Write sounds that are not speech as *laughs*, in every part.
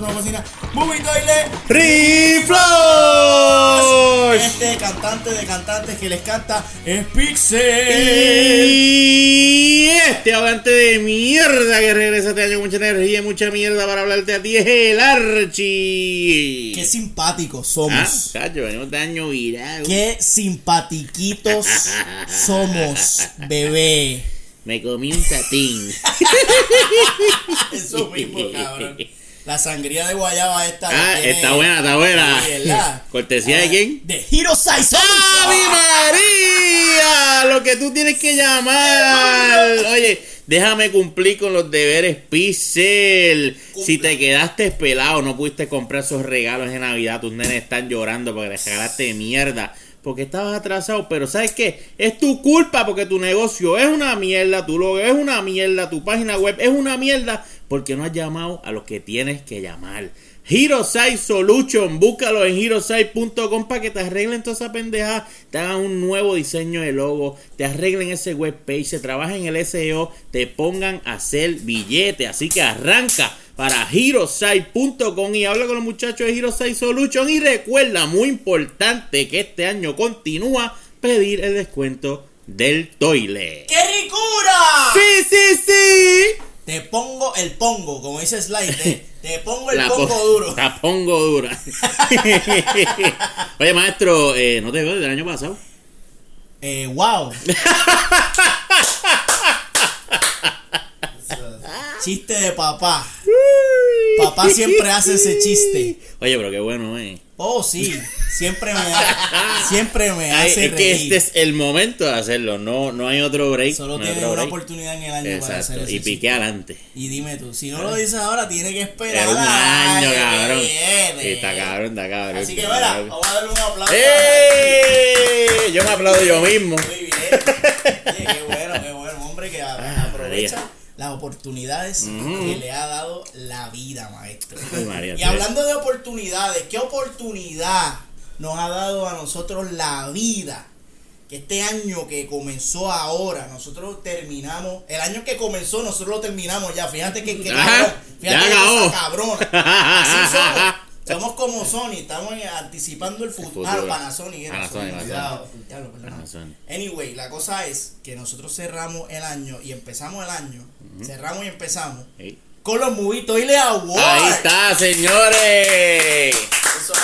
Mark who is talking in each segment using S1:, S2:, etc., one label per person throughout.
S1: nosotros en la cocina. Movie. Este cantante de cantantes que les canta es Pixel.
S2: Y este hablante de mierda que regresa este año con mucha energía y mucha mierda para hablarte a ti es el Archie.
S1: Qué simpáticos
S2: Ah,
S1: somos.
S2: cacho, venimos de año virado.
S1: Qué simpatiquitos *laughs* somos, bebé.
S2: Me comí un tatín. *laughs*
S1: Eso mismo, cabrón. La sangría de guayaba esta.
S2: ah,
S1: tiene-
S2: está buena, está buena. *laughs* ¿Cortesía de
S1: Ah,
S2: quién?
S1: De Hero Size.
S2: ¡Ave María! Lo que tú tienes que llamar. Oye, déjame cumplir con los deberes Pixel. Si te quedaste pelado, no pudiste comprar esos regalos de Navidad, tus nenes están llorando porque les regalaste mierda. Porque estabas atrasado, pero ¿sabes qué? Es tu culpa porque tu negocio es una mierda, tu logo es una mierda, tu página web es una mierda, porque no has llamado a los que tienes que llamar. Hirosai Solution, búscalo en hirosai.com para que te arreglen toda esa pendeja, te hagan un nuevo diseño de logo, te arreglen ese webpage, se trabajen en el SEO, te pongan a hacer billete. Así que arranca para hirosai.com y habla con los muchachos de Hirosai Solution y recuerda, muy importante que este año continúa pedir el descuento del toilet.
S1: ¡Qué ricura!
S2: Sí, sí, sí.
S1: Te pongo el pongo, como dice Slide. Te, *laughs* te pongo el
S2: La
S1: pongo
S2: po-
S1: duro.
S2: La pongo dura. *laughs* Oye, maestro, eh, ¿no te veo del año pasado?
S1: Eh, wow. *laughs* Chiste de papá. Papá siempre hace ese chiste.
S2: Oye, pero qué bueno, eh.
S1: Oh, sí. Siempre me, siempre me
S2: Ay,
S1: hace
S2: es que este es el momento de hacerlo. No, no hay otro break.
S1: Solo
S2: no
S1: tienes una oportunidad en el año para hacer ese
S2: Y piqué adelante.
S1: Y dime tú, si no lo dices ahora, tiene que esperar.
S2: Era un año, cabrón. está cabrón, está cabrón.
S1: Así que
S2: cabrón.
S1: vamos a darle un aplauso.
S2: ¡Eh! Yo me aplaudo yo mismo.
S1: Muy bien. Oye, qué bueno, qué bueno. Hombre que
S2: Ah,
S1: aprovecha. Las oportunidades que le ha dado la vida, maestro.
S2: Ay, María,
S1: y hablando de oportunidades, ¿qué oportunidad nos ha dado a nosotros la vida? Que este año que comenzó ahora, nosotros terminamos. El año que comenzó, nosotros lo terminamos ya. Fíjate que, que cabrón. Fíjate
S2: ya
S1: que cabrona. *laughs* Así somos. Somos como Sony, estamos anticipando el futuro. Ah, no, Panasonic era
S2: Panasonic,
S1: Sony, cuidado.
S2: Panasonic.
S1: Anyway, la cosa es que nosotros cerramos el año y empezamos el año. Cerramos y empezamos con los Movie Toilet Awards.
S2: Ahí está, señores.
S1: Eso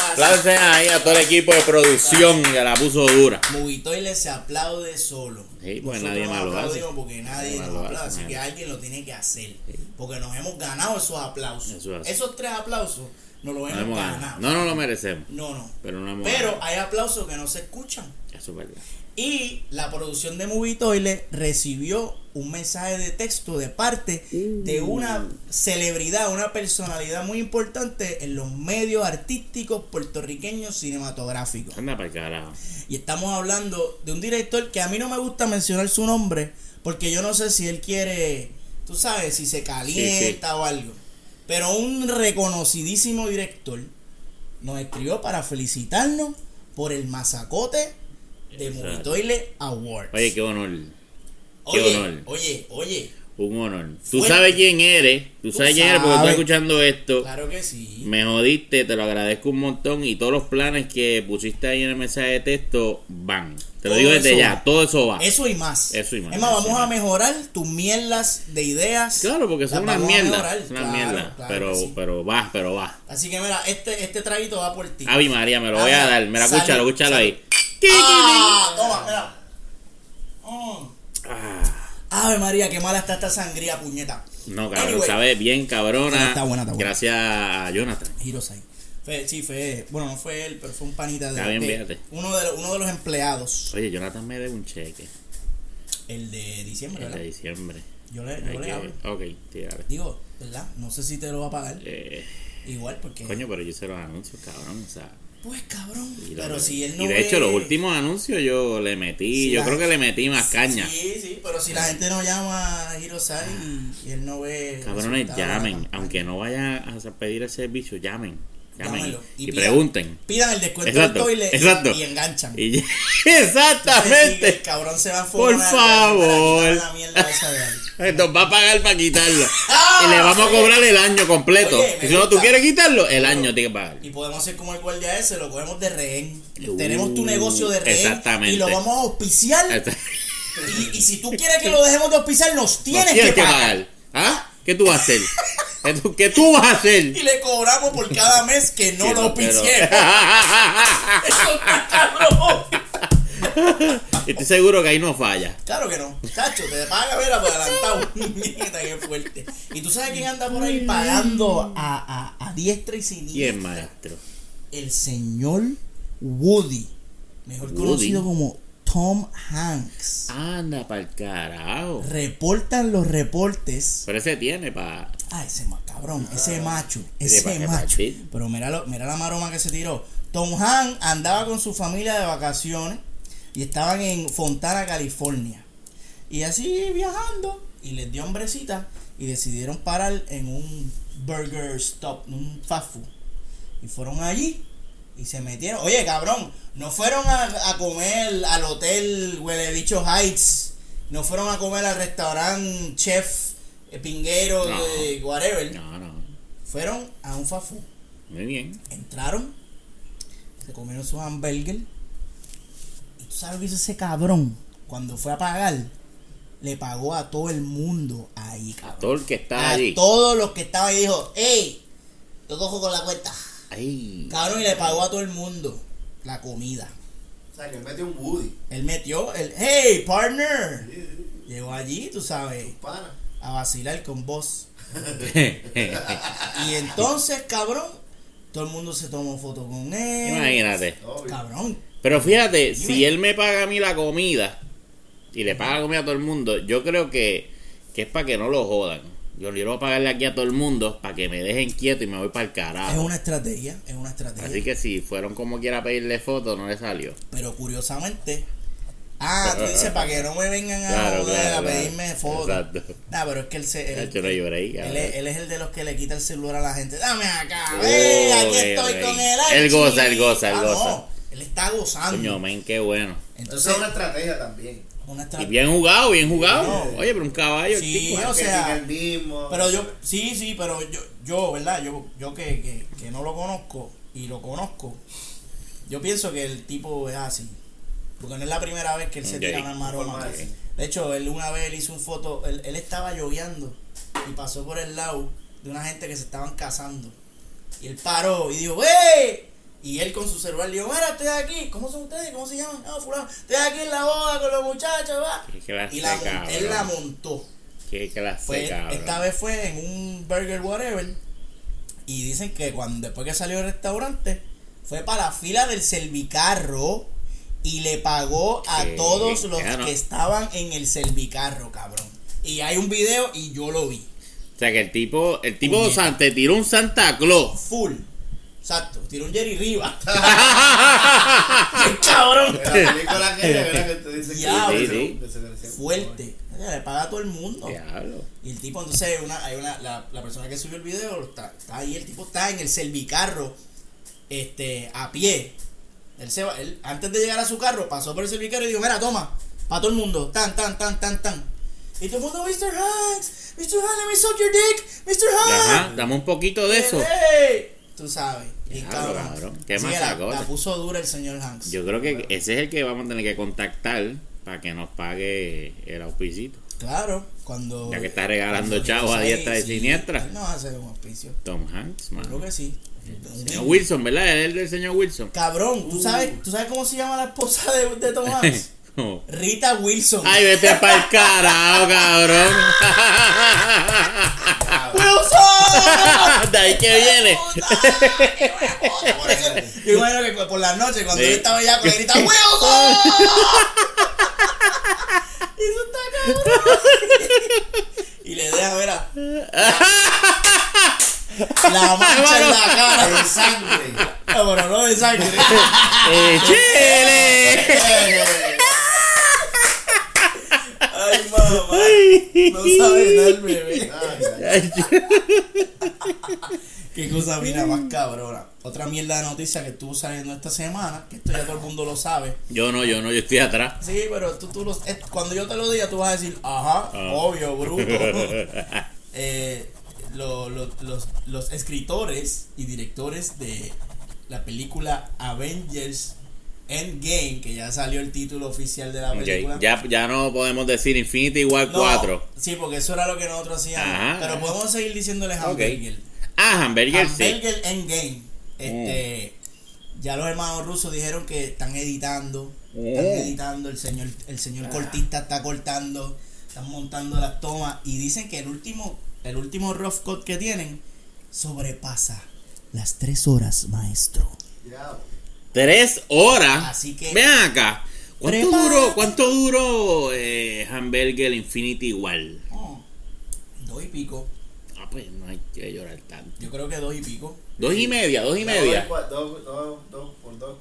S2: ahí a todo el equipo de producción que la puso dura.
S1: Movie Toilet se aplaude solo.
S2: Sí, pues
S1: Nosotros
S2: nadie más lo hace.
S1: porque nadie
S2: Nadie
S1: nos
S2: lo
S1: aplaude,
S2: hace,
S1: así
S2: nadie.
S1: que alguien lo tiene que hacer. Porque nos hemos ganado esos aplausos.
S2: Eso.
S1: Esos tres aplausos
S2: No,
S1: hemos,
S2: hemos
S1: ganado.
S2: ganado. no, no lo merecemos.
S1: no, no.
S2: Pero no
S1: Pero hay aplausos que no se escuchan.
S2: Eso es verdad.
S1: Y la producción de Movie Toilet recibió un mensaje de texto de parte de una celebridad, una personalidad muy importante en los medios artísticos puertorriqueños cinematográficos.
S2: Anda para el carajo.
S1: Y estamos hablando de un director que a mí no me gusta mencionar su nombre porque yo no sé si él quiere, tú sabes, si se calienta o algo. Pero un reconocidísimo director nos escribió para felicitarnos por el masacote de Toilet Awards.
S2: Oye, qué honor. qué
S1: oye,
S2: honor.
S1: oye, oye,
S2: Un honor. Tú
S1: Fuerte.
S2: sabes quién eres. Tú
S1: Tú
S2: sabes quién eres porque estoy escuchando esto.
S1: claro que sí.
S2: Me jodiste, te lo agradezco un montón. Y todos los planes que pusiste ahí en el mensaje de texto van. Te lo digo desde ya, todo eso va.
S1: Eso y más.
S2: Eso y más,
S1: Es más, vamos a mejorar tus mierdas de ideas.
S2: Claro, porque son unas mierdas. Son unas mierdas. pero,
S1: sí.
S2: pero va, pero va.
S1: Así que mira, este, este traguito va por ti.
S2: Avi María, me lo
S1: Ah,
S2: voy a dar. Mira, escúchalo, escúchalo ahí.
S1: Ah, toma, mira. Mm.
S2: Ah,
S1: Ave María, qué mala está esta sangría, puñeta.
S2: no, cabrón,
S1: Anyway.
S2: sabe bien, cabrona.
S1: Está buena, está buena.
S2: Gracias a Jonathan.
S1: Hirosai. Fue, sí, fue, bueno, no fue él, pero fue un panita de,
S2: Está bien,
S1: de-
S2: fíjate.
S1: uno, de, los- uno de los empleados,
S2: Oye, Jonathan me debe un cheque.
S1: el de diciembre,
S2: El de diciembre.
S1: Yo le,
S2: Hay
S1: yo le
S2: que-
S1: hablo.
S2: Ok.
S1: Digo, ¿verdad? No sé si te lo va a pagar.
S2: Eh,
S1: Igual, porque.
S2: coño, pero yo hice los anuncios, cabrón. O sea,
S1: Pues cabrón.
S2: y, lo-
S1: pero si él no.
S2: y de
S1: ve-
S2: hecho, los últimos anuncios yo le metí. Yo
S1: la-
S2: creo que le metí más caña.
S1: Sí, sí, pero si la gente no llama a Hirosai y, y él no ve.
S2: Cabrones, llamen.
S1: la campaña.
S2: Aunque no vayan a pedir el servicio, llamen. Llamen y,
S1: pidan-
S2: pregunten.
S1: Pidan el descuento
S2: Exacto,
S1: y-
S2: exacto.
S1: y, enganchan.
S2: Y- *laughs*
S1: Entonces, sí,
S2: exactamente.
S1: el cabrón se va a
S2: Por favor.
S1: La mierda esa de ahí.
S2: Nos va a pagar para quitarlo. *laughs*
S1: Ah,
S2: y le vamos a cobrar el año completo.
S1: Oye,
S2: si no tú quieres quitarlo, el año tiene que pagar.
S1: Y podemos hacer como el guardia ese, lo cogemos de rehén.
S2: Uh,
S1: Tenemos tu negocio de rehén
S2: exactamente.
S1: y lo vamos a auspiciar. Y, y si tú quieres que lo dejemos de auspiciar, nos
S2: Nos
S1: tienes,
S2: tienes
S1: que pagar.
S2: ¿Ah? ¿Qué tú vas a hacer? ¿Qué tú, qué tú vas a hacer?
S1: Y le cobramos por cada mes que no lo auspiciemos. *laughs* Eso está cabrón.
S2: Estoy seguro que ahí no falla.
S1: Claro que no. Chacho, te paga ver por adelantado. *laughs* Mierda, qué fuerte. ¿Y tú sabes quién anda por ahí pagando a, a, a diestra y siniestra?
S2: ¿Quién, maestro?
S1: El señor Woody. Mejor
S2: Woody.
S1: conocido como Tom Hanks.
S2: Anda pa'l carajo.
S1: Reportan los reportes.
S2: Pero ese tiene pa...
S1: Ah, ese cabrón, ese macho,
S2: Ese
S1: macho.
S2: partir.
S1: Pero mira, lo- mira la maroma que se tiró. Tom Hanks andaba con su familia de vacaciones y estaban en Fontana, California. Y así viajando y les dio hombrecita y decidieron parar en un burger stop, un fast food. Y fueron allí y se metieron. Oye, cabrón, no fueron a, a comer al hotel Huele Bicho Heights. No fueron a comer al restaurante Chef eh, Pinguero
S2: No.
S1: de whatever.
S2: No, no.
S1: Fueron a un food.
S2: Muy bien.
S1: Entraron, se comieron su hamburger. Y tú sabes lo que hizo ese cabrón. Cuando fue a pagar, le pagó a todo el mundo ahí, cabrón.
S2: Todo el que está
S1: A
S2: allí.
S1: todos los que estaban ahí dijo, hey, yo cojo con la cuenta.
S2: Ay.
S1: Cabrón, y le pagó a todo el mundo la comida.
S3: O sea, que mete un Woody.
S1: Él metió el, hey, partner. Llegó allí, tú sabes, a vacilar con vos. *laughs* Y entonces, cabrón, todo el mundo se tomó foto con él.
S2: Imagínate.
S1: Cabrón.
S2: Pero fíjate, si él me paga a mí la comida y le paga la comida a todo el mundo, yo creo que, que es para que no lo jodan. Yo quiero pagarle aquí a todo el mundo para que me dejen quieto y me voy para el
S1: Es
S2: carajo.
S1: una estrategia, es una estrategia.
S2: Así que si fueron como quiera a pedirle foto, no le salió.
S1: Pero curiosamente. Ah, tú dices *laughs* para que no me vengan a
S2: Claro,
S1: joder,
S2: claro,
S1: a
S2: claro.
S1: pedirme fotos.
S2: Exacto.
S1: Nah, pero es que él se. Él,
S2: no lloré
S1: él es, él es el de los que le quita el celular a la gente. Dame acá,
S2: Oh,
S1: ve, aquí estoy
S2: ok.
S1: con él.
S2: Él goza, él goza, él
S1: Ah,
S2: goza.
S1: no, él está gozando.
S2: Coño, men, qué bueno.
S1: Entonces,
S3: es una estrategia también.
S1: Una
S2: Y bien jugado, bien jugado.
S1: No.
S2: Oye, pero un caballo. el
S1: Sí,
S2: tipo.
S1: o sea,
S3: Marketing el mismo.
S1: Pero yo, sí, sí, pero yo, yo ¿verdad? Yo, yo que, que, que no lo conozco y lo conozco, yo pienso que el tipo es así. Porque no es la primera vez que él se tira una maroma. De hecho, él una vez él hizo un foto, él, él estaba lloviendo y pasó por el lado de una gente que se estaban casando. Y él paró y dijo, ¡wey! Y él con su celular dijo, mira, estoy aquí. ¿Cómo son ustedes? ¿Cómo se llaman? Ah, fulano. Estoy aquí en la boda con los muchachos, va. Y la, él la montó.
S2: Qué clase,
S1: Fue,
S2: cabrón.
S1: esta vez fue en un burger whatever. Y dicen que cuando después que salió del restaurante, fue para la fila del servicarro y le pagó a
S2: ¿Qué?
S1: todos los que estaban en el servicarro, cabrón. Y hay un video y yo lo vi.
S2: O sea que el tipo, el tipo
S1: Puñeta.
S2: san- te tiró un Santa Claus.
S1: Full. Exacto. Tiró un Jerry Riva. ¡Qué *laughs* cabrón!
S3: La película ¿verdad? Que te dice que.
S2: Sí, sí.
S1: Fuerte. Le paga a todo el mundo.
S2: Diablo.
S1: Y el tipo, entonces, una, hay una, la, la persona que subió el video está, está ahí, el tipo está en el servicarro, este, a pie. Él se va, él, antes de llegar a su carro, pasó por el servicarro y dijo, mira, toma, para todo el mundo, tan, tan, tan, tan, tan. Y todo el mundo, Mr. Hanks, Mr. Hanks, let me suck your dick, Mr.
S2: Ajá,
S1: Hanks.
S2: dame un poquito de eso.
S1: Hey, Tú sabes, bien
S2: Diablo,
S1: cabrón.
S2: qué
S1: que la, la puso dura el señor Hanks.
S2: Yo creo que ese es el que vamos a tener que contactar para que nos pague el auspicito.
S1: Claro, cuando...
S2: Ya que está regalando chavos a diestra y
S1: sí,
S2: siniestra.
S1: él No hace un auspicio.
S2: Tom Hanks,
S1: Creo
S2: mano.
S1: que sí.
S2: Señor Wilson, ¿verdad? Es el señor Wilson.
S1: Cabrón, ¿tú sabes, ¿tú sabes cómo se llama la esposa de, de Tom Hanks? *laughs*
S2: No.
S1: Rita Wilson.
S2: Ay, vete para el carajo, cabrón.
S1: ¡Wilson!
S2: De ahí que viene.
S1: Yo imagino que por la noche, cuando
S2: Sí.
S1: él estaba allá, con grita ¡Wilson! y eso está cabrón. y le deja ver a la mancha en la cara
S3: De sangre.
S1: No, pero no de sangre.
S2: ¡Eh, chile!
S1: Ay, mamá. No sabe nada el bebé.
S3: Ay,
S1: Qué cosa mira más cabrona. Otra mierda de noticia que estuvo saliendo esta semana, que esto ya todo el mundo lo sabe.
S2: Yo no, yo no, yo estoy atrás.
S1: Sí, pero tú, tú lo- es- cuando yo te lo diga, tú vas a decir, ajá,
S2: Ah.
S1: obvio, bruto. *laughs* Eh, lo- lo- los, los escritores y directores de la película Avengers Endgame, que ya salió el título oficial de la película.
S2: Ya, ya no podemos decir Infinity igual
S1: No,
S2: 4.
S1: Sí, porque eso era lo que nosotros hacíamos.
S2: Ajá.
S1: Pero podemos seguir diciéndoles. Hamburger.
S2: Ah, Hamburger sí.
S1: Hamburger Endgame. Este,
S2: Mm.
S1: Ya los hermanos rusos dijeron que están editando.
S2: Mm.
S1: Están editando. El señor, el señor cortista está cortando. Están montando las tomas. Y dicen que el último, el último rough cut que tienen sobrepasa las tres horas, maestro.
S3: Ya.
S2: Tres horas.
S1: Así que-
S2: Vean acá. ¿Cuánto
S1: Prepárate.
S2: duró, cuánto duró eh, Hamburger Infinity igual?
S1: Oh, dos y pico.
S2: Ah, pues no hay que llorar tanto.
S1: Yo creo que dos y pico.
S2: Dos y media, dos y media.
S3: Dos, dos, dos, por dos,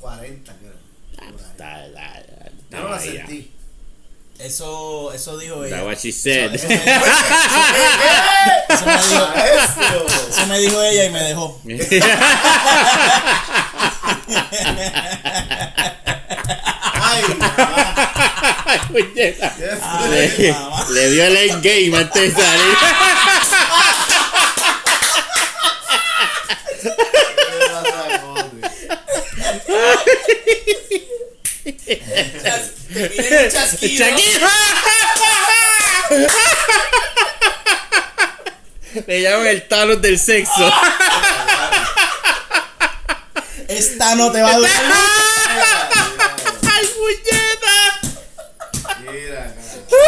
S3: cuarenta creo.
S2: Ah, está- está- está-
S3: Yo no la sentí.
S1: Eso, eso dijo ella.
S2: That's what she said.
S1: Eso, eso me, *laughs* eso me dijo, eso me dijo ella y me dejó. *laughs*
S3: Ay.
S2: Ay, le, dio el endgame antes de salir. Le llaman el Thanos del sexo.
S1: Esta no te va a *laughs* durar.
S2: ¡Ay, puñeta!
S3: Mira, cara.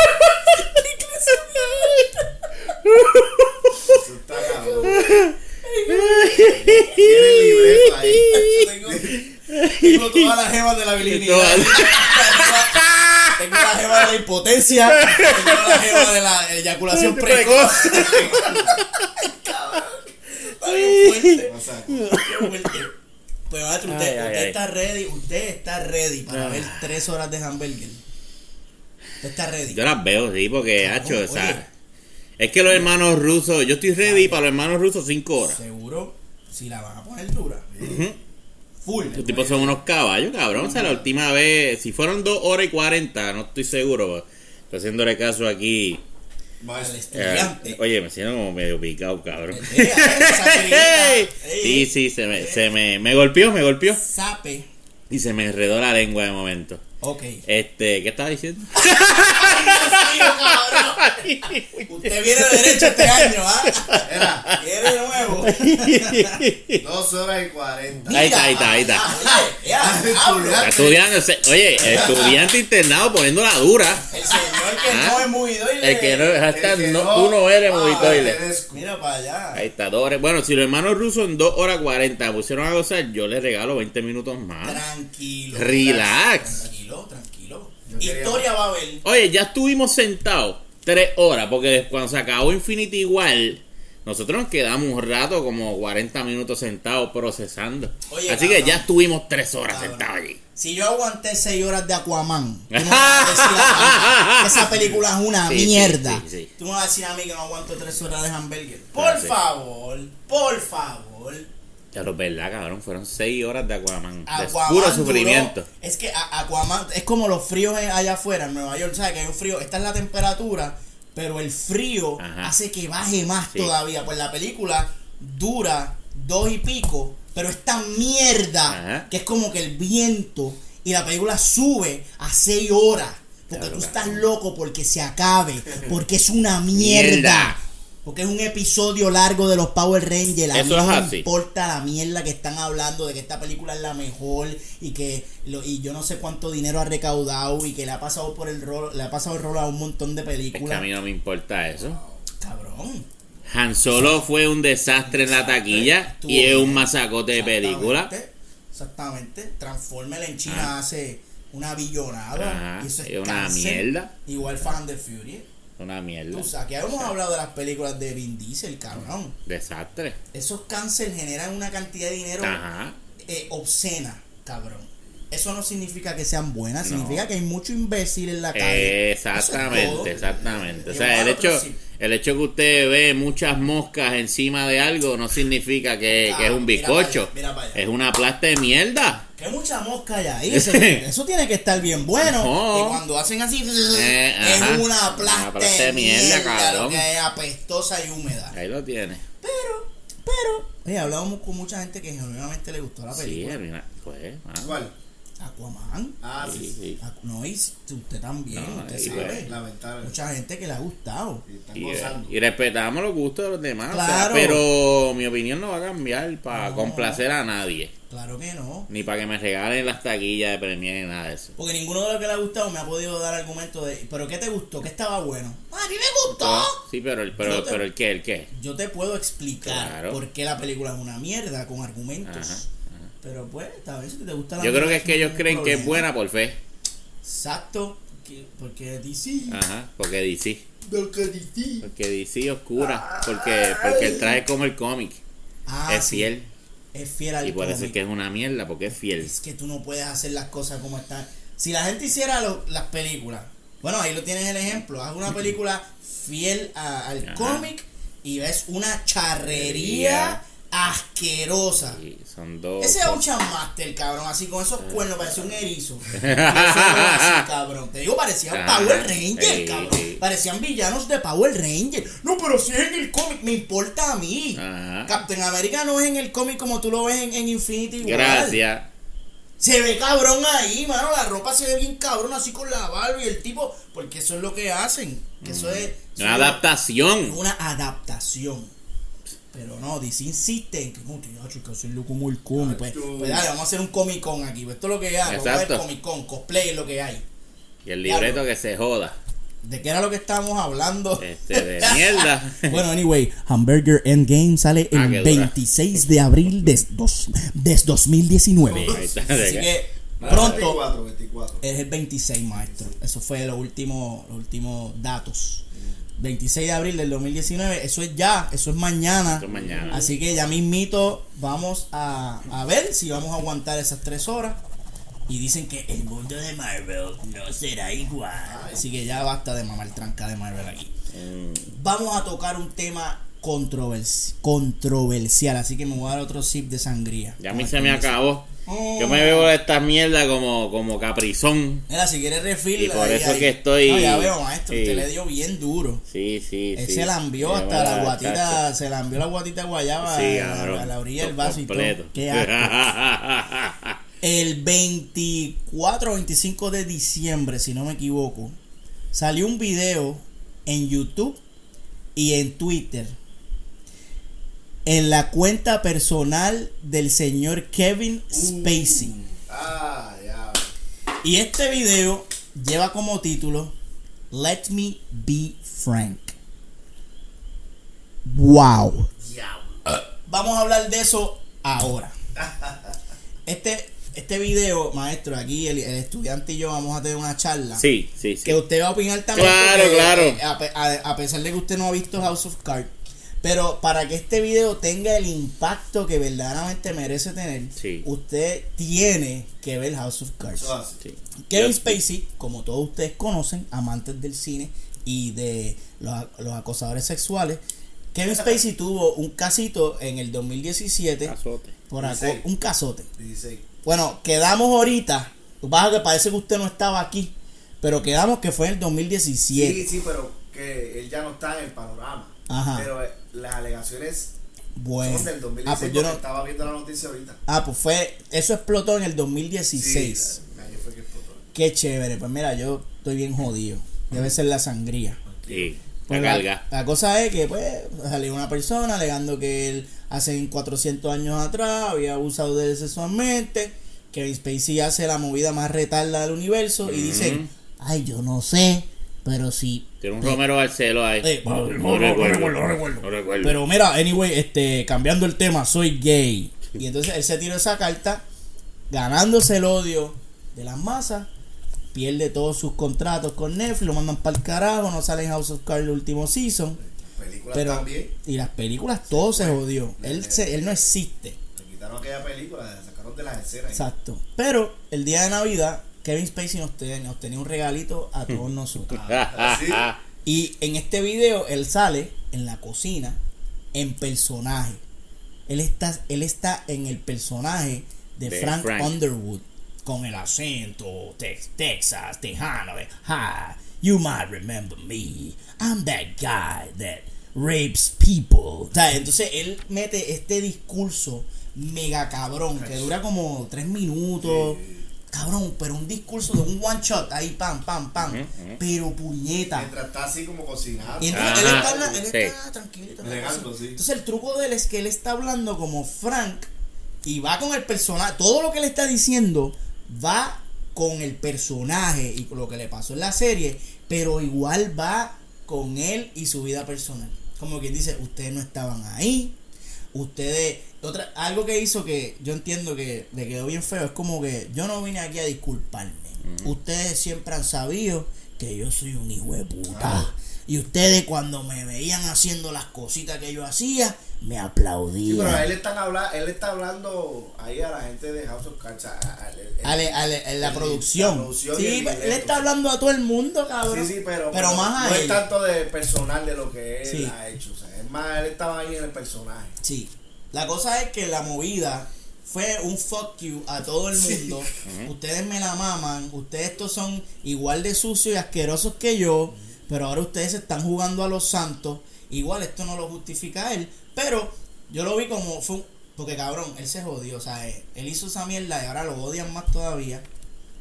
S3: Eso está cabrón. Tiene el libreto ahí.
S1: Tengo, tengo todas las gemas de la.
S2: Todas.
S1: Tengo la gema de la impotencia. Tengo la gema de la eyaculación precoz. Está bien fuerte.
S3: O sea,
S1: Qué fuerte. Pues usted,
S2: Ay,
S1: usted
S2: ay.
S1: está ready, usted está ready para
S2: Ah.
S1: ver tres horas de hamburger. Usted está ready.
S2: Yo las veo, sí, porque, hacho, o sea, es que los hermanos rusos, yo estoy ready para los hermanos rusos cinco horas.
S1: Seguro, si la van a poner dura. Full.
S2: Los tipos son unos caballos, cabrón. O sea, la última vez, si fueron dos horas y cuarenta, no estoy seguro. Estoy haciéndole caso aquí. Eh, oye, me siento como medio picado, cabrón. *laughs* Sí, sí, se me, se me, me golpeó, me golpeó.
S1: Sape.
S2: Y se me enredó la lengua de momento.
S1: Ok.
S2: Este, ¿qué estaba diciendo? *laughs*
S1: Usted viene derecho este año, ¿ah?
S3: Era
S1: Viene de nuevo. *laughs*
S3: dos horas y cuarenta.
S2: Ahí está, ahí está, ahí está.
S1: Oye, ya, diablo.
S2: Está estudiando, se- oye, estudiante internado poniendo la dura.
S1: El señor que
S2: Ah.
S1: no es movidoide.
S2: El que no, hashtag
S3: El que
S2: no- tú no eres
S3: ah, eres-
S1: Mira para allá.
S2: Ahí está, dos horas. Bueno, si los hermanos rusos en 2 horas 40 pusieron a gozar, yo les regalo 20 minutos más.
S1: Tranquilo.
S2: Relax.
S1: Tranquilo, tranquilo.
S3: Yo quería-
S1: Historia va a haber.
S2: Oye, ya estuvimos sentados 3 horas, porque cuando se acabó Infinity igual, nosotros nos quedamos un rato, como 40 minutos sentados procesando.
S1: Oye,
S2: Así que ya estuvimos 3 horas
S1: Cabrón.
S2: sentados allí.
S1: Si yo aguanté 6 horas de Aquaman, tú me vas a decir *laughs* a mí que esa película es una
S2: Sí,
S1: mierda.
S2: sí, sí.
S1: Tú me vas a decir a mí que no aguanto 3 horas de hamburger. Por
S2: sí.
S1: favor, por favor.
S2: Ya lo verdad, cabrón, fueron 6 horas de Aquaman. de
S1: Aquaman
S2: puro
S1: duró-
S2: sufrimiento.
S1: Es que Aquaman es como los fríos allá afuera en Nueva York, ¿sabes? Que hay un frío. Esta es la temperatura, pero el frío
S2: Ajá.
S1: hace que baje más
S2: Sí.
S1: todavía. Pues la película dura dos y pico, pero esta mierda
S2: Ajá.
S1: que es como que el viento y la película sube a seis horas. Porque
S2: Claro,
S1: tú estás loco porque se acabe, porque es una mierda.
S2: Mierda.
S1: Porque es un episodio largo de los Power Rangers. A
S2: Eso
S1: mí no
S2: es
S1: me
S2: así.
S1: importa la mierda que están hablando de que esta película es la mejor y que lo- y yo no sé cuánto dinero ha recaudado y que le ha pasado por el rol, le ha pasado el rol a un montón de
S2: Es que a
S1: películas.
S2: mí no me importa eso.
S1: Cabrón.
S2: Han Solo fue un desastre en la taquilla y es un masacote de película.
S1: Exactamente. Transformer en China hace una billonada y eso es
S2: es una
S1: cáncer.
S2: mierda.
S1: Igual Fan de Fury.
S2: Una mierda.
S1: Tú sabes, que hemos hablado de las películas de Vin Diesel, cabrón.
S2: Desastre.
S1: Esos cáncer generan una cantidad de dinero eh, obscena, cabrón. eso no significa que sean buenas,
S2: No.
S1: significa que hay mucho imbécil en la calle. Es.
S2: Exactamente, exactamente. O sea, el hecho, el hecho que usted ve muchas moscas encima de algo no significa que, que es un
S1: Ah, mira
S2: bizcocho.
S1: para allá, mira para allá.
S2: Es una plasta de mierda.
S1: Que mucha mosca hay ahí. Eso, eso tiene que estar bien bueno.
S2: No.
S1: Y cuando hacen así,
S2: Eh,
S1: es
S2: ajá.
S1: una plasta,
S2: Una de
S1: de
S2: mierda,
S1: mierda,
S2: cabrón.
S1: lo que es apestosa y húmeda.
S2: Ahí lo tiene.
S1: Pero, pero, oye, hablamos con mucha gente que genuinamente le gustó la
S2: Sí,
S1: película.
S2: mira, pues, mano.
S3: ¿Cuál?
S1: Aquaman.
S3: Ah, sí.
S2: Sí, sí.
S1: Aqu- No, y usted también,
S2: No,
S1: usted sabe.
S3: Lamentable.
S1: Mucha gente que le ha gustado.
S3: Están
S2: Y, eh, y respetamos los gustos de los demás. o sea,
S1: Claro.
S2: pero mi opinión no va a cambiar para
S1: No.
S2: complacer a nadie.
S1: Claro que no.
S2: Ni para que me regalen las taquillas de premier ni nada de eso.
S1: Porque ninguno de los que le ha gustado me ha podido dar argumento de, pero ¿qué te gustó? ¿Qué estaba bueno? Ah, A mí me gustó.
S2: Sí, pero, el- pero,
S1: te-
S2: pero el qué, el qué.
S1: Yo te puedo explicar
S2: Claro.
S1: por qué la película es una mierda con argumentos.
S2: Ajá,
S1: Pero pues, tal vez si te gusta la
S2: Yo creo que es que ellos
S1: hay
S2: creen que es buena por fe.
S1: Exacto. que- porque DC.
S2: Ajá, porque DC.
S1: Porque DC.
S2: Porque DC oscura. Porque, porque el traje es como el cómic.
S1: Ah,
S2: es
S1: sí,
S2: fiel.
S1: Es fiel al
S2: Y por eso es
S1: cómic.
S2: que es una mierda, porque es fiel.
S1: Es que tú no puedes hacer las cosas como están. Si la gente hiciera lo- las películas, bueno, ahí lo tienes el ejemplo. Haz una película fiel a- al cómic y ves una charrería asquerosa.
S2: Sí, son dos.
S1: Ese Ocean Master, cabrón, así con esos cuernos, parecía un erizo. Y ese así, *laughs* cabrón. Te digo, parecían
S2: Ajá.
S1: Power Ranger, cabrón. Parecían villanos de Power Ranger. No, pero si es en el cómic, me importa a mí.
S2: Ajá.
S1: Captain America no es en el cómic como tú lo ves en, en Infinity War.
S2: Gracias.
S1: Se ve cabrón ahí, mano. La ropa se ve bien cabrón, así con la barba y el tipo. Porque eso es lo que hacen. Que eso es. eso
S2: Una
S1: es
S2: adaptación.
S1: una adaptación. Pero no, DC insiste en que no, tío, hay que hacerlo como el cómic. Pues, pues dale, vamos a hacer un Comic Con aquí. Pues esto es lo que hay. Vamos a ver. Comic Con, cosplay es lo que hay.
S2: Y el libreto que se joda.
S1: ¿De qué era lo que estábamos hablando?
S2: Este, de mierda. *laughs*
S1: Bueno, anyway, Hamburger Endgame sale
S2: Ah,
S1: el
S2: qué dura.
S1: 26 de abril de, dos, de 2019.
S2: Ahí está.
S1: Así que pronto
S3: 24, 24.
S1: es el 26, maestro. Eso fue los últimos, los últimos datos. 26 de abril del 2019. Eso es ya, eso es mañana.
S2: Eso es mañana.
S1: Así que ya mismito vamos a, a ver si vamos a aguantar esas tres horas. Y dicen que el mundo de Marvel no será igual. Así que ya basta de mamar tranca de Marvel aquí.
S2: Mm,
S1: Vamos a tocar un tema controversi- controversial. Así que me voy a dar otro sip de sangría.
S2: Ya a mí se me acabó. Yo me veo esta mierda como, como caprizón.
S1: Mira, si quieres refil.
S2: Y por
S1: ahí,
S2: eso
S1: ahí.
S2: que estoy-
S1: No, ya veo, maestro.
S2: Sí.
S1: Usted le dio bien duro.
S2: Sí, sí,
S1: Él
S2: sí.
S1: se la envió hasta la guatita, se la envió la guatita de guayaba
S2: Sí,
S1: a, la- a la orilla del vaso y todo.
S2: Completo.
S1: Qué asco. *laughs* El 24 o 25 de diciembre, si no me equivoco, salió un video en YouTube y en Twitter en la cuenta personal del señor Kevin Spacey.
S3: Ah, ya.
S1: Y este video lleva como título Let Me Be Frank. Wow. Vamos a hablar de eso ahora. Este, este video, maestro, aquí el, el estudiante y yo vamos a tener una charla.
S2: Sí, sí, sí.
S1: Que usted va a opinar también.
S2: Claro,
S1: porque,
S2: claro.
S1: eh, A, pe- a- a pesar de que usted no ha visto House of Cards. Pero para que este video tenga el impacto que verdaderamente merece tener,
S2: Sí.
S1: usted tiene que ver House of Cards.
S2: Sí.
S1: Kevin Spacey, como todos ustedes conocen, amantes del cine y de los, los acosadores sexuales, Kevin *laughs* Spacey tuvo un casito en el 2017
S2: Cazote.
S1: por aco-
S3: 16.
S1: un casote.
S3: 16.
S1: Bueno, quedamos ahorita, es que parece que usted no estaba aquí, pero quedamos que fue en el 2017.
S3: Sí, sí, pero que él ya no está en el panorama.
S1: Ajá.
S3: Pero eh, las alegaciones
S1: Bueno.
S3: son del 2016
S1: Ah, pues yo no-
S3: estaba viendo la noticia ahorita.
S1: ah, pues fue, eso explotó en el 2016.
S3: Sí, el año fue que explotó.
S1: Qué chévere, pues mira, yo estoy bien jodido. Debe ser la sangría.
S2: Sí.
S1: Pues
S2: La
S1: la,
S2: carga.
S1: la cosa es que pues salió una persona alegando que él hace 400 años atrás había abusado de él sexualmente, que Spacey hace la movida más retarda del universo y dicen, ay, yo no sé, pero sí.
S2: Tiene un Romero Barceló ahí.
S1: Eh,
S2: no,
S1: no,
S2: no
S1: no,
S2: recuerdo.
S1: no recuerdo, no recuerdo.
S2: No recuerdo.
S1: Pero mira, anyway, este, cambiando el tema, soy gay. Y entonces él se tiró esa carta, ganándose el odio de las masas, pierde todos sus contratos con Netflix, lo mandan para el carajo, no sale en House of Cards el último season.
S3: Películas
S1: Pero,
S3: también.
S1: y las películas, todo se jodió. Él, se, él no existe.
S3: Le quitaron aquella película, la sacaron de las escenas.
S1: Exacto. Pero el día de Navidad, Kevin Spacey nos tenía, nos tenía un regalito a todos nosotros. *laughs*
S3: Ah, ¿sí?
S1: Y en este video él sale en la cocina en personaje. Él está, él está en el personaje de,
S2: De
S1: Frank,
S2: Frank.
S1: Underwood con el acento tex- Texas, tejano. Hi, you might remember me. I'm that guy that rapes people. Entonces él mete este discurso mega cabrón que dura como tres minutos. Cabrón, pero un discurso de un one shot ahí, pam, pam, pam. Pero puñeta.
S3: Mientras está así como cocinado.
S1: Y entonces
S2: Ajá,
S1: él está, la- él
S2: sí.
S1: está tranquilito.
S3: sí.
S1: Entonces el truco de él es que él está hablando como Frank y va con el personaje. Todo lo que él está diciendo va con el personaje y con lo que le pasó en la serie, pero igual va con él y su vida personal. Como quien dice, ustedes no estaban ahí, ustedes... Otra, algo que hizo que yo entiendo que le quedó bien feo es como que yo no vine aquí a disculparme. Ustedes siempre han sabido que yo soy un hijo de puta.
S3: Ah.
S1: Y ustedes cuando me veían haciendo las cositas que yo hacía, me
S3: Sí,
S1: aplaudían.
S3: pero él está, habla, él está hablando ahí a la gente de House of Cards. a-
S1: la producción.
S3: la producción y
S1: sí, él está hablando a todo el mundo, cabrón.
S3: Sí, sí, pero,
S1: pero más a
S3: no
S1: él.
S3: es tanto de personal de lo que él
S1: Sí.
S3: ha hecho. O sea, es más, él estaba ahí en el personaje.
S1: Sí. La cosa es que la movida fue un fuck you a todo el mundo. Ustedes me la maman. Ustedes estos son igual de sucios y asquerosos que yo. Pero ahora ustedes se están jugando a los santos. Igual esto no lo justifica él. Pero yo lo vi como fue un- Porque cabrón, él se jodió. O sea, él, él hizo esa mierda y ahora lo odian más todavía.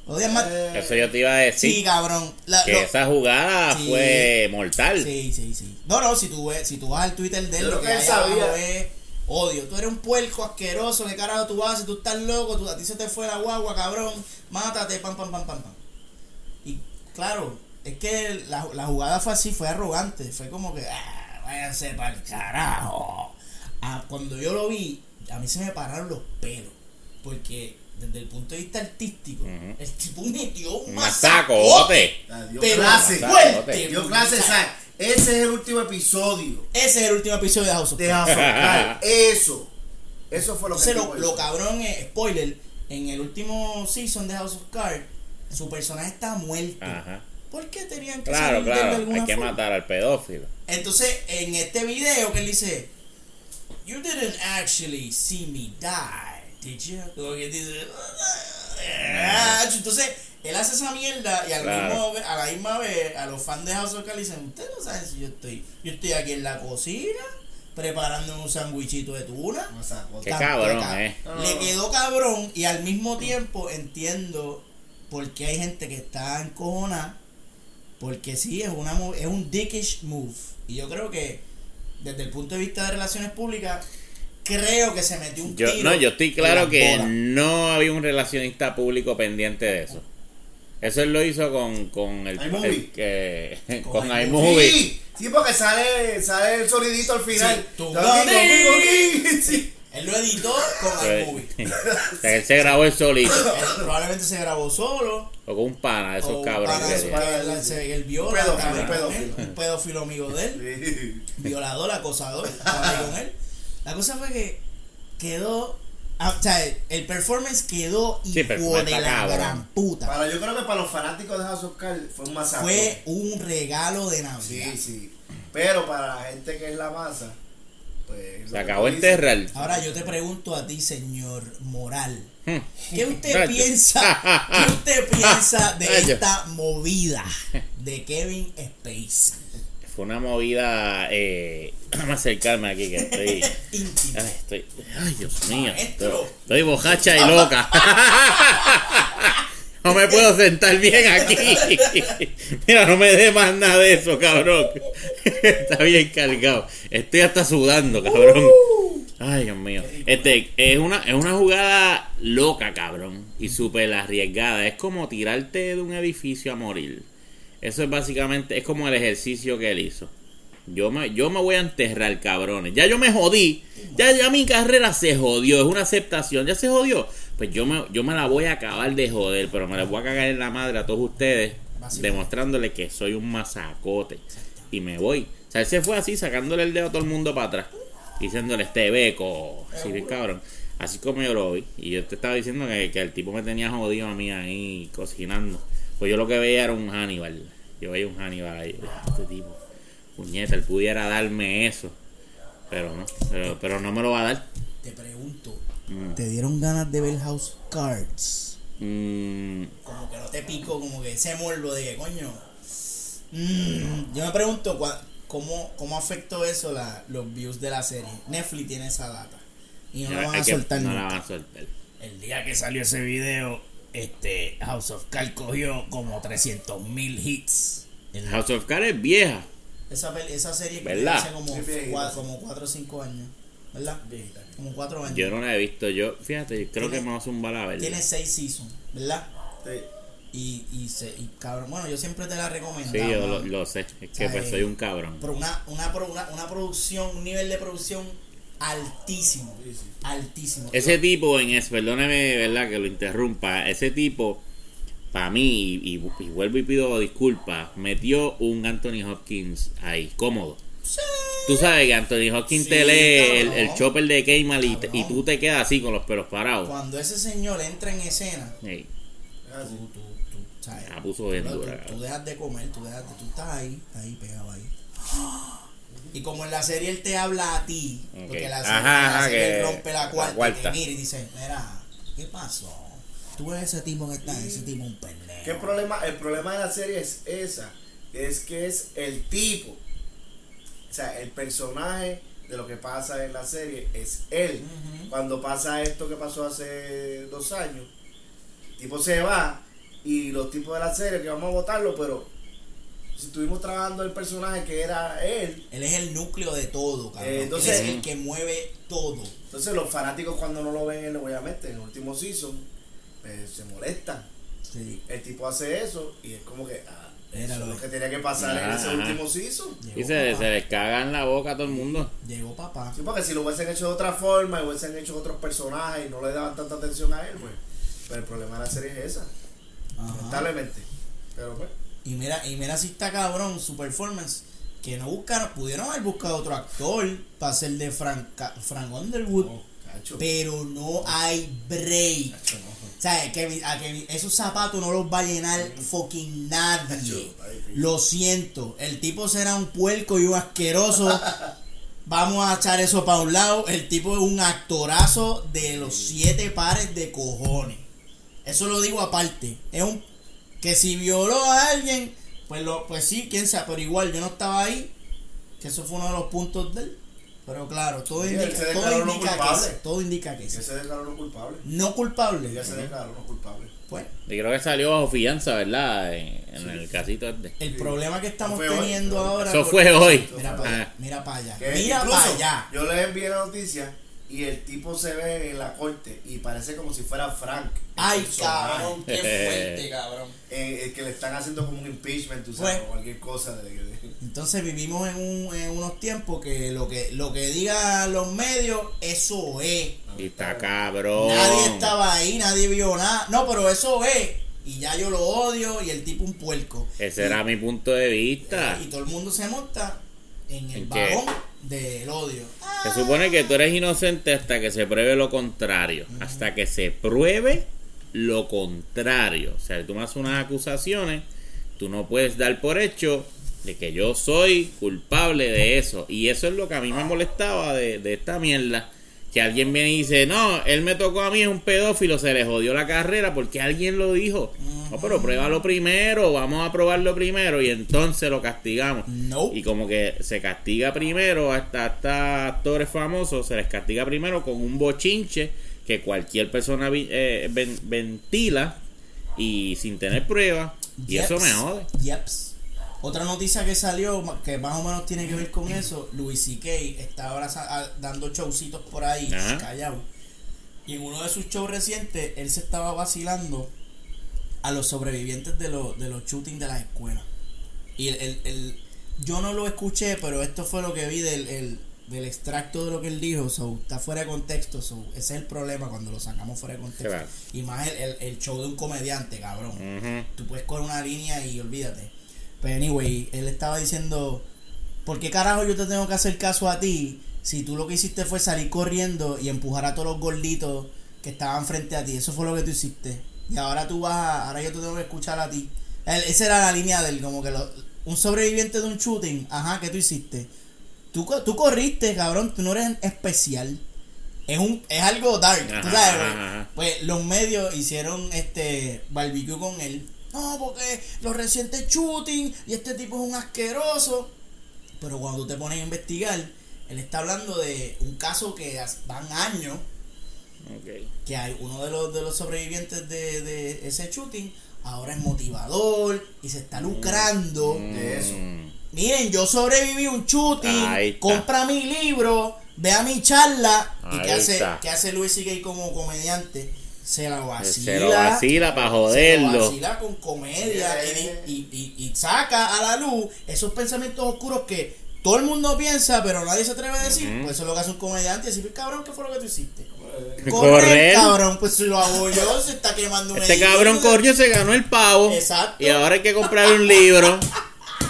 S1: Lo odian más.
S3: Eh,
S2: Eso yo te iba a decir.
S1: Sí, cabrón. La-
S2: que
S1: lo-
S2: esa jugada
S1: Sí.
S2: fue mortal.
S1: Sí, sí, sí. No, no, si tú, ves, si tú vas al Twitter de él,
S3: Yo
S1: lo que
S3: que él sabía.
S1: es odio. Tú eres un puerco asqueroso, ¿qué carajo tú haces? Tú estás loco, tú, a ti se te fue la guagua, cabrón. Mátate, pam, pam, pam, pam, pam. Y claro, es que la, la jugada fue así, fue arrogante. Fue como que, ah, váyanse para el carajo. Ah, cuando yo lo vi, a mí se me pararon los pelos. Porque desde el punto de vista artístico,
S2: Ujú.
S1: el tipo metió un
S2: Un
S1: masacote.
S2: masacote.
S3: ah, dio clase.
S1: fuerte,
S3: Dio clase, sea, ese es el último episodio
S1: Ese es el último episodio de House of
S3: de. House of Cards. *laughs* Eso. Eso fue lo que
S1: Entonces, lo, lo cabrón es, spoiler, en el último season de House of Cards, su personaje está muerto.
S2: Ajá.
S1: ¿Por qué tenían que
S2: Claro,
S1: salir de
S2: claro.
S1: alguna
S2: Hay que
S1: forma?
S2: matar al pedófilo.
S1: Entonces, en este video que él dice, You didn't actually see me die, did you? Como que dice, "Ah". Entonces, él hace esa mierda y al
S2: Claro.
S1: mismo a la misma vez a los fans de House of Cards dicen, ustedes no saben si yo estoy, yo estoy aquí en la cocina preparando un sandwichito de tuna.
S3: Masacote.
S2: Qué
S1: Tan-
S2: cabrón,
S1: ca-
S2: eh.
S1: Le quedó cabrón y al mismo tiempo entiendo por qué hay gente que está encojonada. Porque sí, es, una, es un dickish move. Y yo creo que desde el punto de vista de relaciones públicas, creo que se metió un
S2: Yo,
S1: tiro
S2: no, yo estoy claro que no había un relacionista público pendiente de eso. Eso él lo hizo con, con el,
S3: iMovie.
S2: el que *laughs*
S1: Con
S2: con
S1: iMovie.
S2: iMovie.
S3: Sí, sí, porque sale, sale el sonidito al final.
S1: Sí, tú- *laughs*
S3: Sí.
S1: Él lo editó con iMovie. *laughs*
S2: o sea, él se grabó el solito.
S1: Él probablemente se grabó solo.
S2: O con un pana de esos cabrones.
S1: él, él viola,
S3: Un pedófilo, un pedófilo.
S1: él, un pedófilo amigo de él.
S3: Sí.
S1: violador, acosador, con él. La cosa fue que quedó, ah, o sea, el performance quedó
S2: Sí,
S1: hijo
S2: performance
S1: de la
S2: cabrón.
S1: gran puta.
S3: Para, yo creo que para los fanáticos de House of Cards fue un masacote.
S1: Fue un regalo de Navidad.
S3: Sí, sí. Pero para la gente que es la masa, pues.
S2: Se acabó
S3: dices-
S2: enterrar.
S1: Ahora yo te pregunto a ti, señor Moral,
S2: Hmm.
S1: ¿qué usted piensa? *laughs* ¿Qué usted piensa de esta movida de Kevin Spacey?
S2: Fue una movida. Eh, *clears throat* déjame acercarme aquí que estoy. *laughs* Ay, estoy. Ay, Dios mío. Estoy, estoy bojacha y loca. *laughs* No me puedo sentar bien aquí. *laughs* Mira, no me dé más nada de eso, cabrón. *laughs* Está bien cargado. Estoy hasta sudando, cabrón. Ay, Dios mío. Este, es una, es una jugada loca, cabrón. Y súper arriesgada. Es como tirarte de un edificio a morir. Eso es básicamente, es como el ejercicio que él hizo. Yo me, yo me voy a enterrar, cabrones. Ya yo me jodí. Ya, ya mi carrera se jodió. Es una aceptación. Ya se jodió. Pues yo me, yo me la voy a acabar de joder. Pero me la voy a cagar en la madre a todos ustedes. Demostrándole que soy un masacote. Y me voy. O sea, él se fue así, sacándole el dedo a todo el mundo para atrás. Diciéndole este beco. Así bien cabrón. Así como yo lo vi. Y yo te estaba diciendo que, que el tipo me tenía jodido a mí ahí cocinando. Pues yo lo que veía era un Hannibal. Yo veía un Hannibal ahí. Este tipo, puñeta, él pudiera darme eso. Pero no, pero, pero no me lo va a dar.
S1: Te pregunto,
S2: Mm.
S1: ¿te dieron ganas de ver House Cards?
S2: Mm,
S1: Como que no te pico, como que ese morbo de que, coño. mm, yo me pregunto cómo, cómo afectó eso la, los views de la serie. Netflix tiene esa data. Y no la van a
S2: que-
S1: soltar
S2: no la van a soltar.
S1: El día que salió ese video, este House of Cards cogió como 300 mil hits. El-
S2: House of Cards es vieja.
S1: esa, esa serie que hace como, como 4 o 5 años. ¿Verdad? Como 4 años.
S2: Yo no la he visto. Yo, fíjate, yo creo que me va a zumbar a verla.
S1: Tiene 6 seasons, ¿verdad?
S3: Sí.
S1: Y, y, se, y cabrón, bueno, yo siempre te la recomiendo.
S2: Sí, yo lo, lo sé. Es que
S1: sea,
S2: pues
S1: eh,
S2: soy un cabrón.
S1: Pero una, una, una, una producción, un nivel de producción altísimo.
S3: Sí, sí.
S1: Altísimo.
S2: Ese tipo en eso, perdóneme, ¿verdad? Que lo interrumpa. Ese tipo, para mí, y, y- y vuelvo y pido disculpas, metió un Anthony Hopkins ahí, cómodo. Tú sabes que Anthony Hopkins
S1: Sí,
S2: te lee el, el chopper de Keymal y, y tú te quedas así con los pelos parados.
S1: Cuando ese señor entra en escena,
S2: Ey,
S3: Es así.
S1: tú, tú, tú, ¿sabes?
S2: la puso bien
S1: Tú-
S2: dura.
S1: tú, dejas de comer, tú, dejas de, tú estás ahí, ahí pegado ahí. Y como en la serie él te habla a ti,
S2: Ok.
S1: porque la serie,
S2: Ajá,
S1: la serie
S2: que-
S1: él rompe la
S2: la
S1: cuarta,
S2: cuarta.
S1: y te mira y dice, mira, ¿qué pasó? Tú ves ese tipo que está, ese tipo un pendejo.
S3: ¿Qué problema? El problema de la serie es esa. Es que es el tipo. O sea, el personaje de lo que pasa en la serie es él. Cuando pasa esto que pasó hace dos años, el tipo se va y los tipos de la serie que vamos a votarlo, pero si estuvimos trabajando el personaje que era él,
S1: Él es el núcleo de todo, cabrón.
S3: Eh, entonces-
S1: Él es el que mueve todo.
S3: entonces los fanáticos cuando no lo ven él, obviamente, en el último season, pues, se molestan.
S1: Sí.
S3: El tipo hace eso y es como que, ah,
S1: Era lo
S3: que tenía que pasar en ese
S2: ajá.
S3: último season.
S1: Llegó
S2: Y se, se les caga en la boca a todo el mundo.
S1: Llegó papá.
S3: Sí, porque si lo hubiesen hecho de otra forma, y hubiesen hecho otros personajes y no le daban tanta atención a él, pues, pues el problema de la serie es esa, lamentablemente. Pero pues,
S1: Y mira, y mira si está cabrón su performance. Que no buscaron, pudieron haber buscado otro actor para ser de Frank, Frank Underwood.
S3: cacho,
S1: Pero no hay break.
S3: cacho, no.
S1: O sea, que, a que esos zapatos no los va a llenar fucking nadie. Lo siento. El tipo será un puerco y un asqueroso. *laughs* Vamos a echar eso para un lado. El tipo es un actorazo de los siete pares de cojones. Eso lo digo aparte. Es un que si violó a alguien, pues lo, pues sí, quién sabe, pero igual yo no estaba ahí. Que eso fue uno de los puntos de él. Pero claro, todo
S3: Sí,
S1: indica,
S3: se
S1: todo
S3: no
S1: indica que
S3: culpable.
S1: sí, todo indica que sí.
S3: Ella se declaró no culpable.
S1: No culpable.
S3: Ella se declaró no culpable.
S1: Pues,
S2: Y creo que salió bajo fianza, ¿verdad? En, en el casito este.
S1: el problema que estamos
S3: hoy,
S1: teniendo
S3: hoy.
S1: ahora.
S2: Eso fue hoy.
S1: Mira para allá. Mira para allá.
S3: Yo le envié la noticia y el tipo se ve en la corte y parece como si fuera Frank.
S1: Ay,
S3: personaje.
S1: cabrón, qué *laughs* fuerte, cabrón.
S3: Eh, que le están haciendo como un impeachment, tú sabes,
S1: Pues.
S3: o cualquier cosa de, de-
S1: Entonces vivimos en, un- en unos tiempos que lo que lo que digan los medios, eso es.
S2: Y está cabrón.
S1: Nadie estaba ahí, nadie vio nada. No, pero eso es. Y ya yo lo odio y el tipo un puerco.
S2: Ese
S1: Y-
S2: era mi punto de vista.
S1: Y todo el mundo se monta en el
S2: ¿En
S1: vagón del odio.
S2: Se supone que tú eres inocente hasta que se pruebe lo contrario. Hasta que se pruebe lo contrario. O sea, tú me haces unas acusaciones, tú no puedes dar por hecho de que yo soy culpable de eso. Y eso es lo que a mí me molestaba de, de esta mierda. Que alguien viene y dice, no, él me tocó a mí, es un pedófilo, se le jodió la carrera porque alguien lo dijo. No, pero pruébalo primero, vamos a probarlo primero y entonces lo castigamos.
S1: No.
S2: Y como que se castiga primero hasta, hasta actores famosos, se les castiga primero con un bochinche que cualquier persona eh, ven- ventila y sin tener pruebas. Y eso me jode.
S1: Yeps. Otra noticia que salió, que más o menos tiene que ver con eso, Louis C.K. está ahora dando showcitos por ahí,
S2: Ajá.
S1: callado. Y en uno de sus shows recientes, él se estaba vacilando a los sobrevivientes de, los de los shootings de las escuelas. Y el, el- el- yo no lo escuché, pero esto fue lo que vi del, el- del extracto de lo que él dijo. So, está fuera de contexto. So, ese es el problema cuando lo sacamos fuera de contexto.
S2: Claro.
S1: Y más el, show de un comediante, cabrón.
S2: Ujú.
S1: Tú puedes coger una línea y olvídate. Pero anyway, él estaba diciendo, ¿por qué carajo yo te tengo que hacer caso a ti si tú lo que hiciste fue salir corriendo y empujar a todos los gorditos que estaban frente a ti. Eso fue lo que tú hiciste. Y ahora tú vas a, ahora yo te tengo que escuchar a ti. Él- esa era la línea del como que lo- un sobreviviente de un shooting, ajá, ¿qué tú hiciste? Tú, tú corriste, cabrón, tú no eres especial. Es un es algo dark, tú
S2: Ajá,
S1: sabes.
S2: ajá,
S1: güey.
S2: ajá.
S1: Pues los medios hicieron este barbecue con él. No, porque los recientes shooting y este tipo es un asqueroso. Pero cuando tú te pones a investigar, él está hablando de un caso que van años
S2: Ok.
S1: que hay uno de los de los sobrevivientes de, de ese shooting ahora es motivador y se está lucrando
S3: De eso.
S2: Mm.
S1: miren yo sobreviví a un shooting compra mi libro vea mi charla y qué hace qué hace Luis C.K. como comediante se la vacila
S2: Se lo vacila para
S1: se lo
S2: joderlo.
S1: vacila con comedia y, y- y- y saca a la luz esos pensamientos oscuros que todo el mundo piensa pero nadie se atreve a decir
S2: Ujú.
S1: pues eso es lo que hace un comediante decir cabrón qué fue lo que tú hiciste *laughs* Correr, cabrón, pues si lo hago yo, se está quemando un
S2: Este
S1: edificio.
S2: cabrón corrió, se ganó el pavo.
S1: Exacto.
S2: Y ahora hay que comprarle un libro.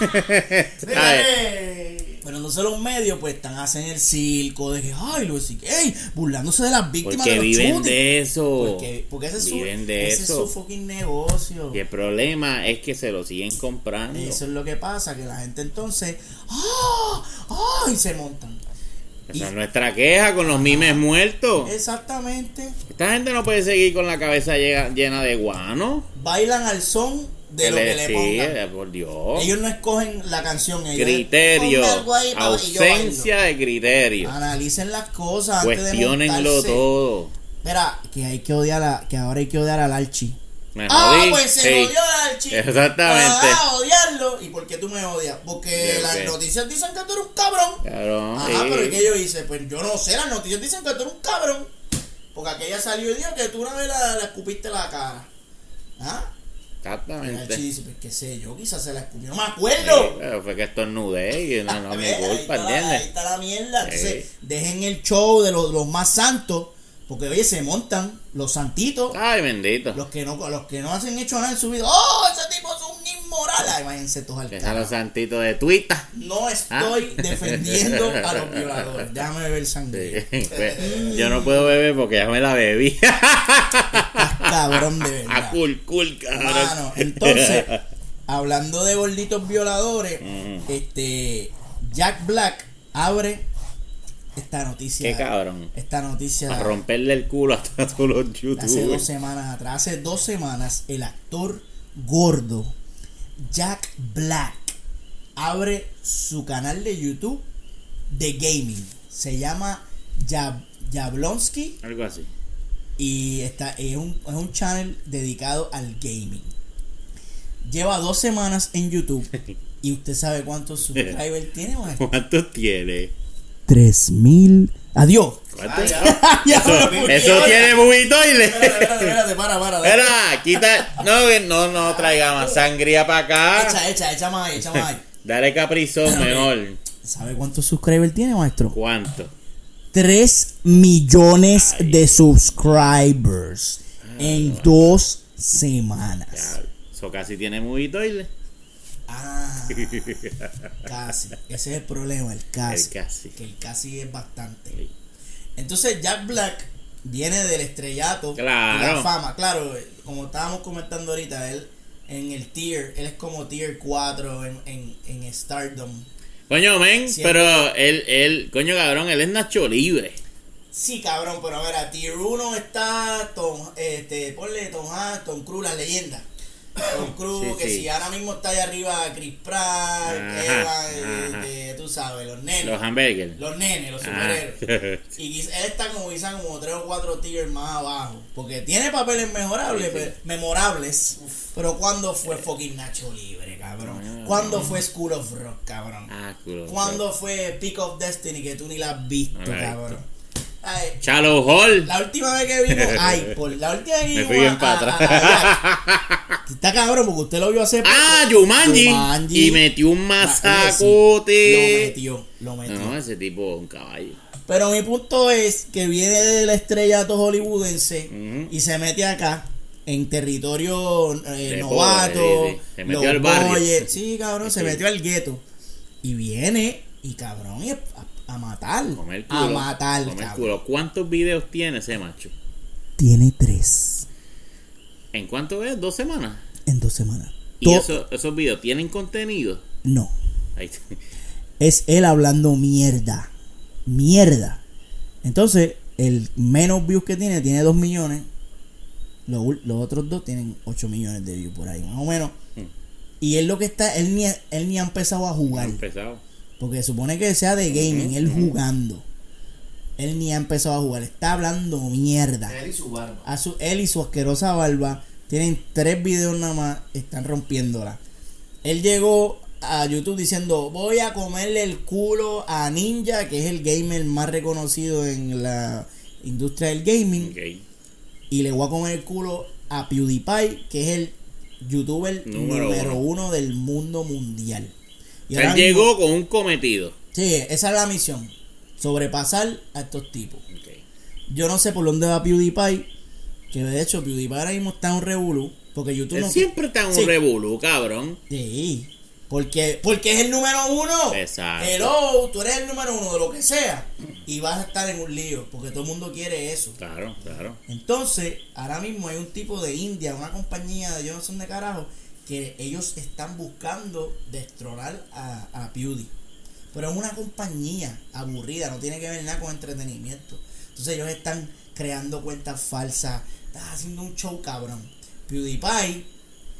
S2: *laughs* *laughs*
S1: Entonces los medios pues están hacen el circo de que, ay, lo decir, ey, burlándose de las víctimas
S2: Porque
S1: de los
S2: viven de eso.
S1: Porque, porque ese es su,
S2: de
S1: ese es
S2: eso.
S1: su fucking negocio.
S2: Y el problema es que se lo siguen comprando.
S1: Eso es lo que pasa, que la gente entonces, ¡ah! ¡ah! Y se montan.
S2: Esa es nuestra queja con los mimes muertos.
S1: Exactamente.
S2: Esta gente no puede seguir con la cabeza llena de guano.
S1: Bailan al son de lo que le
S2: sí,
S1: pongan.
S2: eh, por Dios.
S1: Ellos no escogen la canción. Ellos
S2: criterio.
S1: "Ponme algo ahí para- y yo bailo".
S2: Ausencia de criterio.
S1: Analicen las cosas antes de
S2: Cuestionenlo todo.
S1: Espera, que hay que odiar a, que ahora hay que odiar al Archi.
S2: Me
S1: Ah, pues se
S2: Sí.
S1: odió al Archi.
S2: Exactamente.
S1: Ah, odiarlo. ¿Y por qué tú me odias? Porque
S2: ¿De
S1: las noticias dicen que tú eres un cabrón.
S2: Cabrón,
S1: Ajá,
S2: sí.
S1: pero ¿y qué yo hice? Pues yo no sé, las noticias dicen que tú eres un cabrón. Porque aquella salió y dijo que tú una vez la, la escupiste la cara. ¿Ah? Y
S2: Exactamente.
S1: dice, pues qué sé yo, quizás se la escupió. No me
S2: Sí,
S1: acuerdo.
S2: pero fue que estornudé y no, no *laughs*
S1: ahí,
S2: culpa,
S1: está la, ahí
S2: ¿entiendes?
S1: está la mierda. Entonces,
S2: Sí.
S1: dejen el show de los, los más santos. Porque, oye, se montan los santitos.
S2: Ay, bendito.
S1: Los que no, los que no hacen hecho nada en su vida. ¡Oh, ese tipo es un inmoral! Ay, váyanse todos al
S2: son los santitos de Twitter.
S1: No estoy
S2: Ah. *laughs*
S1: defendiendo a los violadores. Déjame beber sangre.
S2: Sí, pues, yo no puedo beber porque ya me la bebí. *laughs*
S1: Cabrón de
S2: A
S1: verdad.
S2: cool, cool, cabrón.
S1: Mano, entonces, *laughs* hablando de gorditos violadores,
S2: Ujú.
S1: este Jack Black abre esta noticia.
S2: Qué cabrón.
S1: Esta noticia
S2: A romperle el culo a todos los
S1: hace dos
S2: youtubers.
S1: semanas atrás. Hace dos semanas, el actor gordo Jack Black abre su canal de YouTube de gaming. Se llama Jab Jablonski
S2: Algo así.
S1: Y está, es, un, es un channel dedicado al gaming. Lleva dos semanas en YouTube *laughs* y usted sabe cuántos subscribers *laughs* tiene, maestro.
S2: ¿Cuántos tiene?
S1: 3000. Adiós.
S2: ¿Cuántos?
S3: Ah,
S1: Ya *laughs*
S2: Eso, eso tiene bubitoile.
S1: Espérate, espérate, espérate, para, para.
S2: Espera, quita. No, no, no traiga más sangría para acá.
S1: Echa, echa, echa más ahí, echa más ahí.
S2: Dale caprizón mejor.
S1: ¿Sabe cuántos subscribers tiene, maestro?
S2: ¿Cuánto?
S1: 3 millones de subscribers en dos semanas.
S2: Eso casi tiene bubitoile.
S1: Ah, casi. *laughs* Ese es el problema, el casi.
S2: El casi.
S1: Que el casi es bastante.
S2: Sí.
S1: Entonces Jack Black viene del estrellato
S2: Claro.
S1: y la fama. Claro, como estábamos comentando ahorita, él en el tier, él es como tier 4 en, en, en Stardom.
S2: Coño, men, pero él, él, coño cabrón, él es Nacho Libre.
S1: Sí, cabrón, pero a ver, a tier 1 está Tom, este, ponle Tom Hanks, Tom Cruise, la leyenda. Tom Cruise,
S2: Sí,
S1: que
S2: sí.
S1: si ahora mismo está ahí arriba Chris Pratt,
S2: Ajá,
S1: este, tú sabes, los nenes.
S2: Los hamburgers.
S1: Los nenes, los
S2: Ah.
S1: superhéroes. *laughs* Y quizá- él está como quizás como tres o cuatro tiers más abajo. Porque tiene papeles memorables,
S2: Sí,
S1: memorables. Pero ¿cuándo fue fucking Nacho Libre, cabrón? ¿Cuándo fue School of Rock, cabrón?
S2: Ah, culo.
S1: ¿Cuándo fue Peak of Destiny que tú ni la has visto, cabrón? Ay,
S2: Shallow Hall.
S1: la última vez que vimos, *laughs* ay, por la última vez que
S2: Me
S1: vimos
S2: fui bien para atrás.
S1: Está cabrón porque usted lo vio hace poco.
S2: Ah. Jumanji. Y metió un
S1: Ma- Lo
S2: masacote.
S1: metió, lo metió.
S2: No, ese tipo es un caballo.
S1: Pero mi punto es que viene del estrellato hollywoodense
S2: Ujú.
S1: y se mete acá en territorio eh,
S2: De
S1: novato.
S2: pobre, sí, sí. Se metió al barrio.
S1: Sí, cabrón, se metió al gueto. Y viene Y cabrón, y a, a matar.
S2: Comer
S1: a
S2: culo.
S1: matar,
S2: Comer culo. ¿Cuántos videos tiene ese macho?
S1: Tiene tres
S2: ¿En cuánto es? ¿Dos semanas?
S1: en dos semanas.
S2: ¿Y
S1: To-
S2: eso- esos videos tienen contenido?
S1: No.
S2: Ahí- *laughs*
S1: Es él hablando mierda. Mierda. Entonces, el menos views que tiene, tiene 2 millones. Los, los otros dos tienen 8 millones de views por ahí, más o menos.
S2: Hmm.
S1: Y él lo que está, él ni, él ni ha empezado a jugar.
S2: empezado.
S1: Porque supone que sea de gaming, él jugando. Él ni ha empezado a jugar, está hablando mierda.
S3: Él y su barba.
S1: A su, él y su asquerosa barba tienen tres videos nada más, están rompiéndola. Él llegó a YouTube diciendo, voy a comerle el culo a Ninja, que es el gamer más reconocido en la industria del gaming, y le voy a comer el culo a PewDiePie, que es el youtuber
S2: Número
S1: número,
S2: uno.
S1: uno. del mundo mundial. Y
S2: Él
S1: mismo-
S2: llegó con un cometido.
S1: Sí, esa es la misión. Sobrepasar a estos tipos. Yo no sé por dónde va PewDiePie. Que de hecho PewDiePie ahora mismo está en un revolú. Porque YouTube
S2: Él
S1: no.
S2: siempre está en un revolú, cabrón.
S1: Sí. Porque, porque es el número uno.
S2: Exacto.
S1: Hello, tú eres el número uno de lo que sea. Y vas a estar en un lío. Porque todo el mundo quiere eso.
S2: Claro, claro.
S1: Entonces, ahora mismo hay un tipo de India, una compañía de yo no sé dónde carajo, que ellos están buscando destronar a, a PewDie. Pero es una compañía aburrida, no tiene que ver nada con entretenimiento. Entonces ellos están creando cuentas falsas, están haciendo un show cabrón. PewDiePie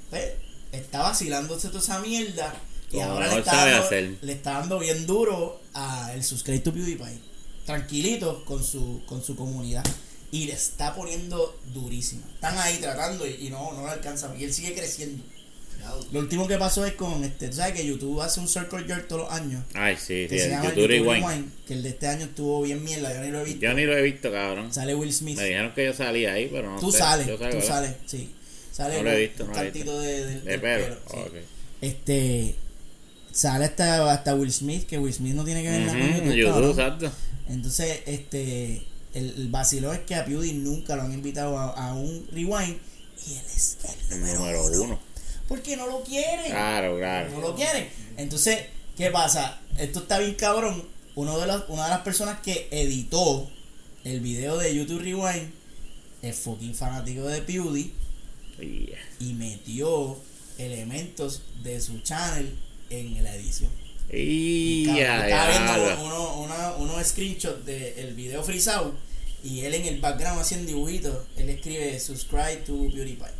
S1: pues, está vacilándose toda esa mierda y ahora le está, dando, le está dando bien duro a el subscribe to PewDiePie. Tranquilito con su, con su comunidad. Y le está poniendo durísima. Están ahí tratando y, y no, no le alcanza. Y él sigue creciendo. Lo último que pasó es con este, tú sabes que YouTube hace un Circle Jerk todos los años.
S2: Ay, sí,
S1: Que
S2: sí,
S1: se
S2: el
S1: llama
S2: YouTube
S1: YouTube
S2: Rewind.
S1: Que el de este año estuvo bien mierda, yo ni lo he visto.
S2: Yo ni lo he visto, cabrón.
S1: Sale Will Smith.
S2: Me dijeron que yo salía ahí, pero no
S1: tú
S2: sé.
S1: sales,
S2: Yo
S1: tú sales, sí. Sale
S2: No lo he
S1: un-
S2: visto,
S1: un
S2: no
S1: cantito de, de,
S2: De
S1: del
S2: pelo.
S1: sí.
S2: Ok.
S1: Este sale hasta, hasta Will Smith, que Will Smith no tiene que ver nada con YouTube,
S2: exacto.
S1: Entonces, este el, el vacilón es que a PewDie nunca lo han invitado a, a un rewind y él es el
S2: El
S1: número,
S2: número
S1: uno.
S2: uno.
S1: Porque no lo quieren.
S2: Claro,
S1: No
S2: claro.
S1: lo quieren. Entonces, ¿qué pasa? Esto está bien cabrón. Uno de los, una de las personas que editó el video de YouTube Rewind es fucking fanático de PewDie
S2: Yeah.
S1: y metió elementos de su channel en la edición.
S2: Y
S1: estaba
S2: ya.
S1: viendo uno, una- unos screenshots del video frisado y él en el background haciendo dibujitos, él escribe subscribe to PewDiePie.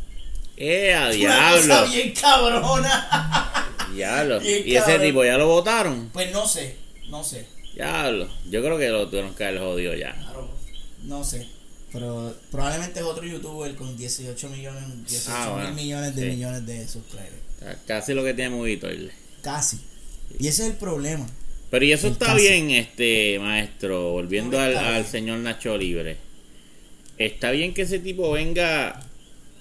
S2: ¡Eh, a diablo!
S1: bien cabrona. *laughs*
S2: Diablo.
S1: Bien
S2: ¿Y ese tipo ya lo votaron?
S1: Pues no sé, no sé.
S2: Diablo. Yo creo que lo tuvieron que haber jodido ya.
S1: No sé. Pero probablemente es otro youtuber con 18 millones, 18
S2: Ah, bueno,
S1: mil millones de
S2: sí.
S1: millones de subscribers.
S2: Casi lo que tiene Movito.
S1: Casi. Y ese es el problema.
S2: Pero y eso
S1: El
S2: está bien, este maestro, volviendo al, señor Nacho Libre. Está bien que ese tipo venga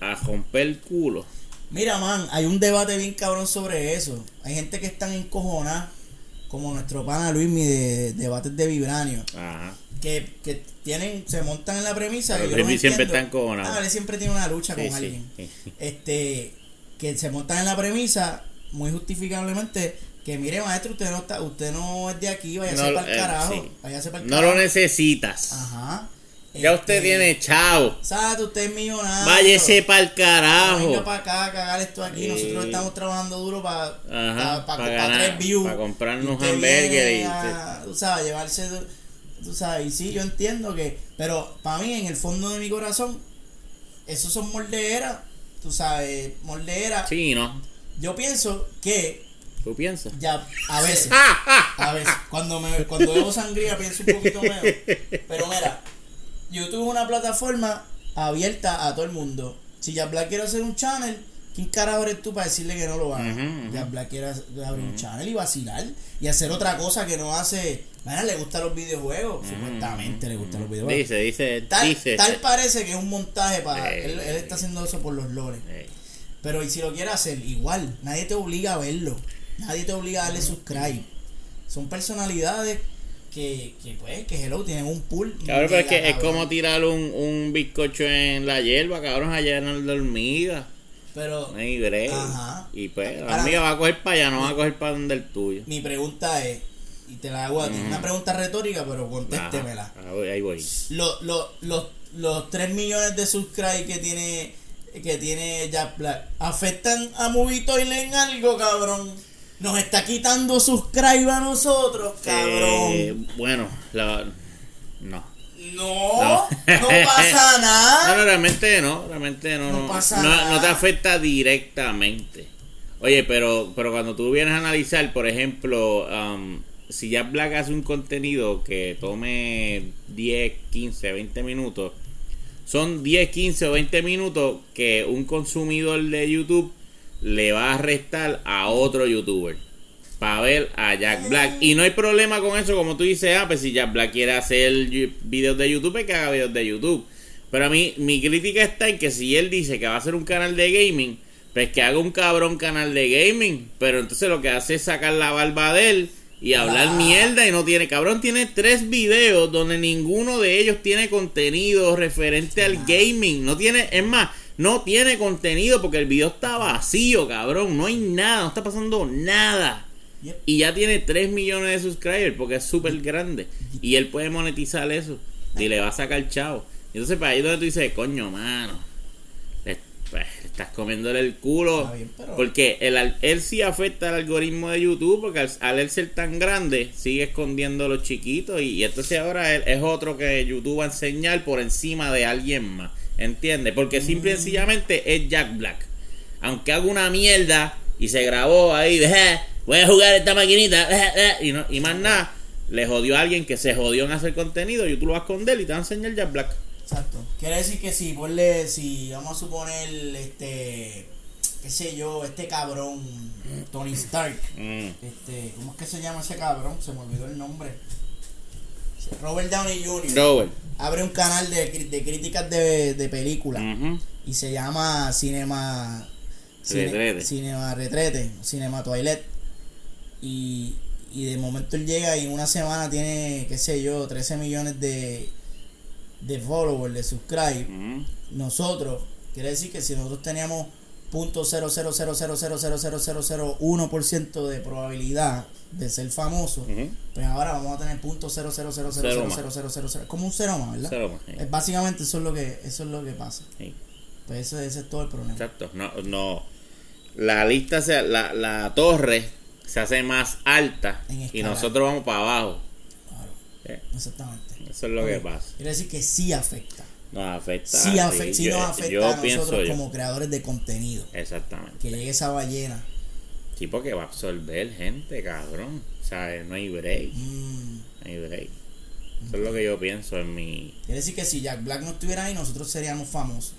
S2: a romper el culo.
S1: Mira, man, hay un debate bien cabrón sobre eso. Hay gente que están encojonada, como nuestro pana Luismi de debates de Vibranio,
S2: Ajá.
S1: que, que tienen, se montan en la premisa.
S2: Pero Luismi siempre está encojonado.
S1: Ah, él siempre tiene una lucha
S2: Sí,
S1: con
S2: sí.
S1: alguien. *laughs* Este, que se montan en la premisa, muy justificablemente, que mire maestro, usted no está, usted no es de aquí, váyase
S2: No,
S1: para el
S2: eh,
S1: carajo.
S2: sí.
S1: Váyase para el
S2: No
S1: carajo.
S2: lo necesitas.
S1: Ajá.
S2: Ya usted
S1: Este,
S2: tiene chavo.
S1: ¿Sabe? Usted es millonario.
S2: Váyese para el
S1: Venga
S2: carajo.
S1: para acá a cagar esto aquí.
S2: Sí.
S1: Nosotros estamos trabajando duro para pa,
S2: pa
S1: tres views.
S2: pa comprarnos
S1: a, Tú sabes, llevarse. Tú sabes, y sí, yo entiendo que. Pero para mí, en el fondo de mi corazón, esos son molderas. Tú sabes, molderas.
S2: Sí, ¿no?
S1: Yo pienso que
S2: ¿Tú piensas?
S1: ya, a veces. *laughs* A veces. Cuando, me, cuando bebo sangría pienso un poquito menos. Pero mira, YouTube es una plataforma abierta a todo el mundo. Si Jack Black quiere hacer un channel, ¿quién carajo eres tú para decirle que no lo haga? Jack Black quiere abrir un channel y vacilar y hacer otra cosa que no hace. Mira, le gustan los videojuegos. Supuestamente le gustan los videojuegos.
S2: Dice, dice,
S1: Tal,
S2: dice.
S1: tal parece que es un montaje para.
S2: Eh.
S1: él, él está haciendo eso por los loles.
S2: Eh,
S1: Pero y si lo quiere hacer, igual, nadie te obliga a verlo. Nadie te obliga a darle subscribe. Son personalidades que, que pues, que hello, tienen un pool.
S2: Cabrón, pero es que es
S1: cabrón.
S2: como tirar un, un bizcocho en la hierba, cabrón, allá en de hormiga.
S1: Pero
S2: No hay.
S1: Ajá.
S2: Y pues, la hormiga va a coger para allá, no va a coger para donde el tuyo.
S1: mi pregunta es, y te la hago a ti. Una pregunta retórica, pero contéstemela.
S2: Ajá, ahí voy, ahí voy.
S1: Lo- lo- los, los 3 millones de subscribes que tiene que tiene Jack Black afectan a Movie Toilet en algo, cabrón. Nos está quitando subscribe a nosotros, cabrón.
S2: Eh, bueno, la- no.
S1: no,
S2: no.
S1: no, pasa *laughs*
S2: No,
S1: nada.
S2: no, realmente no, realmente no.
S1: No
S2: No,
S1: pasa
S2: no,
S1: nada.
S2: no te afecta directamente. Oye, pero, pero cuando tú vienes a analizar, por ejemplo, um, si ya Black hace un contenido que tome 10, 15, 20 minutos, son 10, 15 o 20 minutos que un consumidor de YouTube le va a restar a otro youtuber para ver a Jack Black. Y no hay problema con eso, como tú dices, ah, pues si Jack Black quiere hacer videos de YouTube, pues que haga videos de YouTube. Pero a mí, mi crítica está en que si él dice que va a hacer un canal de gaming, pues que haga un cabrón canal de gaming. Pero entonces lo que hace es sacar la barba de él y hablar
S1: Ah.
S2: mierda y no tiene. Cabrón tiene tres videos donde ninguno de ellos tiene contenido referente al gaming. No tiene, es más, no tiene contenido porque el video está vacío, cabrón. No hay nada, no está pasando nada.
S1: Yep.
S2: Y ya tiene 3 millones de subscribers porque es súper grande. Y él puede monetizar eso. Y le va a sacar chavo. Entonces, para ahí donde tú dices, coño, mano. Estás comiéndole el culo.
S1: Está bien, pero-
S2: Porque el, al- él sí afecta al algoritmo de YouTube. Porque al, al él ser tan grande, sigue escondiendo a los chiquitos. Y, y entonces ahora él es otro que YouTube va a enseñar por encima de alguien más. ¿Entiendes? Porque simple y
S1: Mm.
S2: sencillamente es Jack Black. Aunque haga una mierda y se grabó ahí de "Eh, voy a jugar esta maquinita eh, eh", y, no, y más nada, le jodió a alguien que se jodió en hacer contenido. YouTube lo va a esconder y te va a enseñar Jack Black.
S1: Quiere decir que si ponle, si vamos a suponer, este, qué sé yo, este cabrón, Tony Stark,
S2: Mm.
S1: este, ¿cómo es que se llama ese cabrón? Se me olvidó el nombre. Robert Downey Jr.
S2: Robert.
S1: abre un canal de, de críticas de, de películas y se llama Cinema Cine-
S2: Retrete.
S1: Cinema Retrete, Cinema Toilet. Y, y de momento él llega y en una semana tiene, qué sé yo, 13 millones de, de followers, de subscribe. Nosotros, quiere decir que si nosotros teníamos punto .000000001% de probabilidad de ser famoso, pues ahora vamos a tener punto .000000000, como un cero más, ¿verdad?
S2: Cero más, sí.
S1: Es básicamente eso es lo que eso es lo que pasa.
S2: Sí.
S1: Pues ese, ese es todo el problema.
S2: Exacto. No, no. La lista, se, la, la torre se hace más alta y nosotros vamos para abajo.
S1: Claro,
S2: Eh,
S1: exactamente.
S2: Eso es lo que pasa.
S1: Quiere decir que sí afecta.
S2: Nos afecta.
S1: Sí, afecta, sí
S2: yo,
S1: nos afecta
S2: yo
S1: a nosotros
S2: yo.
S1: como creadores de contenido.
S2: Exactamente.
S1: Que llegue esa ballena.
S2: Sí, porque va a absorber gente, cabrón. O sea, no hay break.
S1: Mm,
S2: No hay break. Eso es lo que yo pienso en mi.
S1: quiere decir que si Jack Black no estuviera ahí, nosotros seríamos famosos.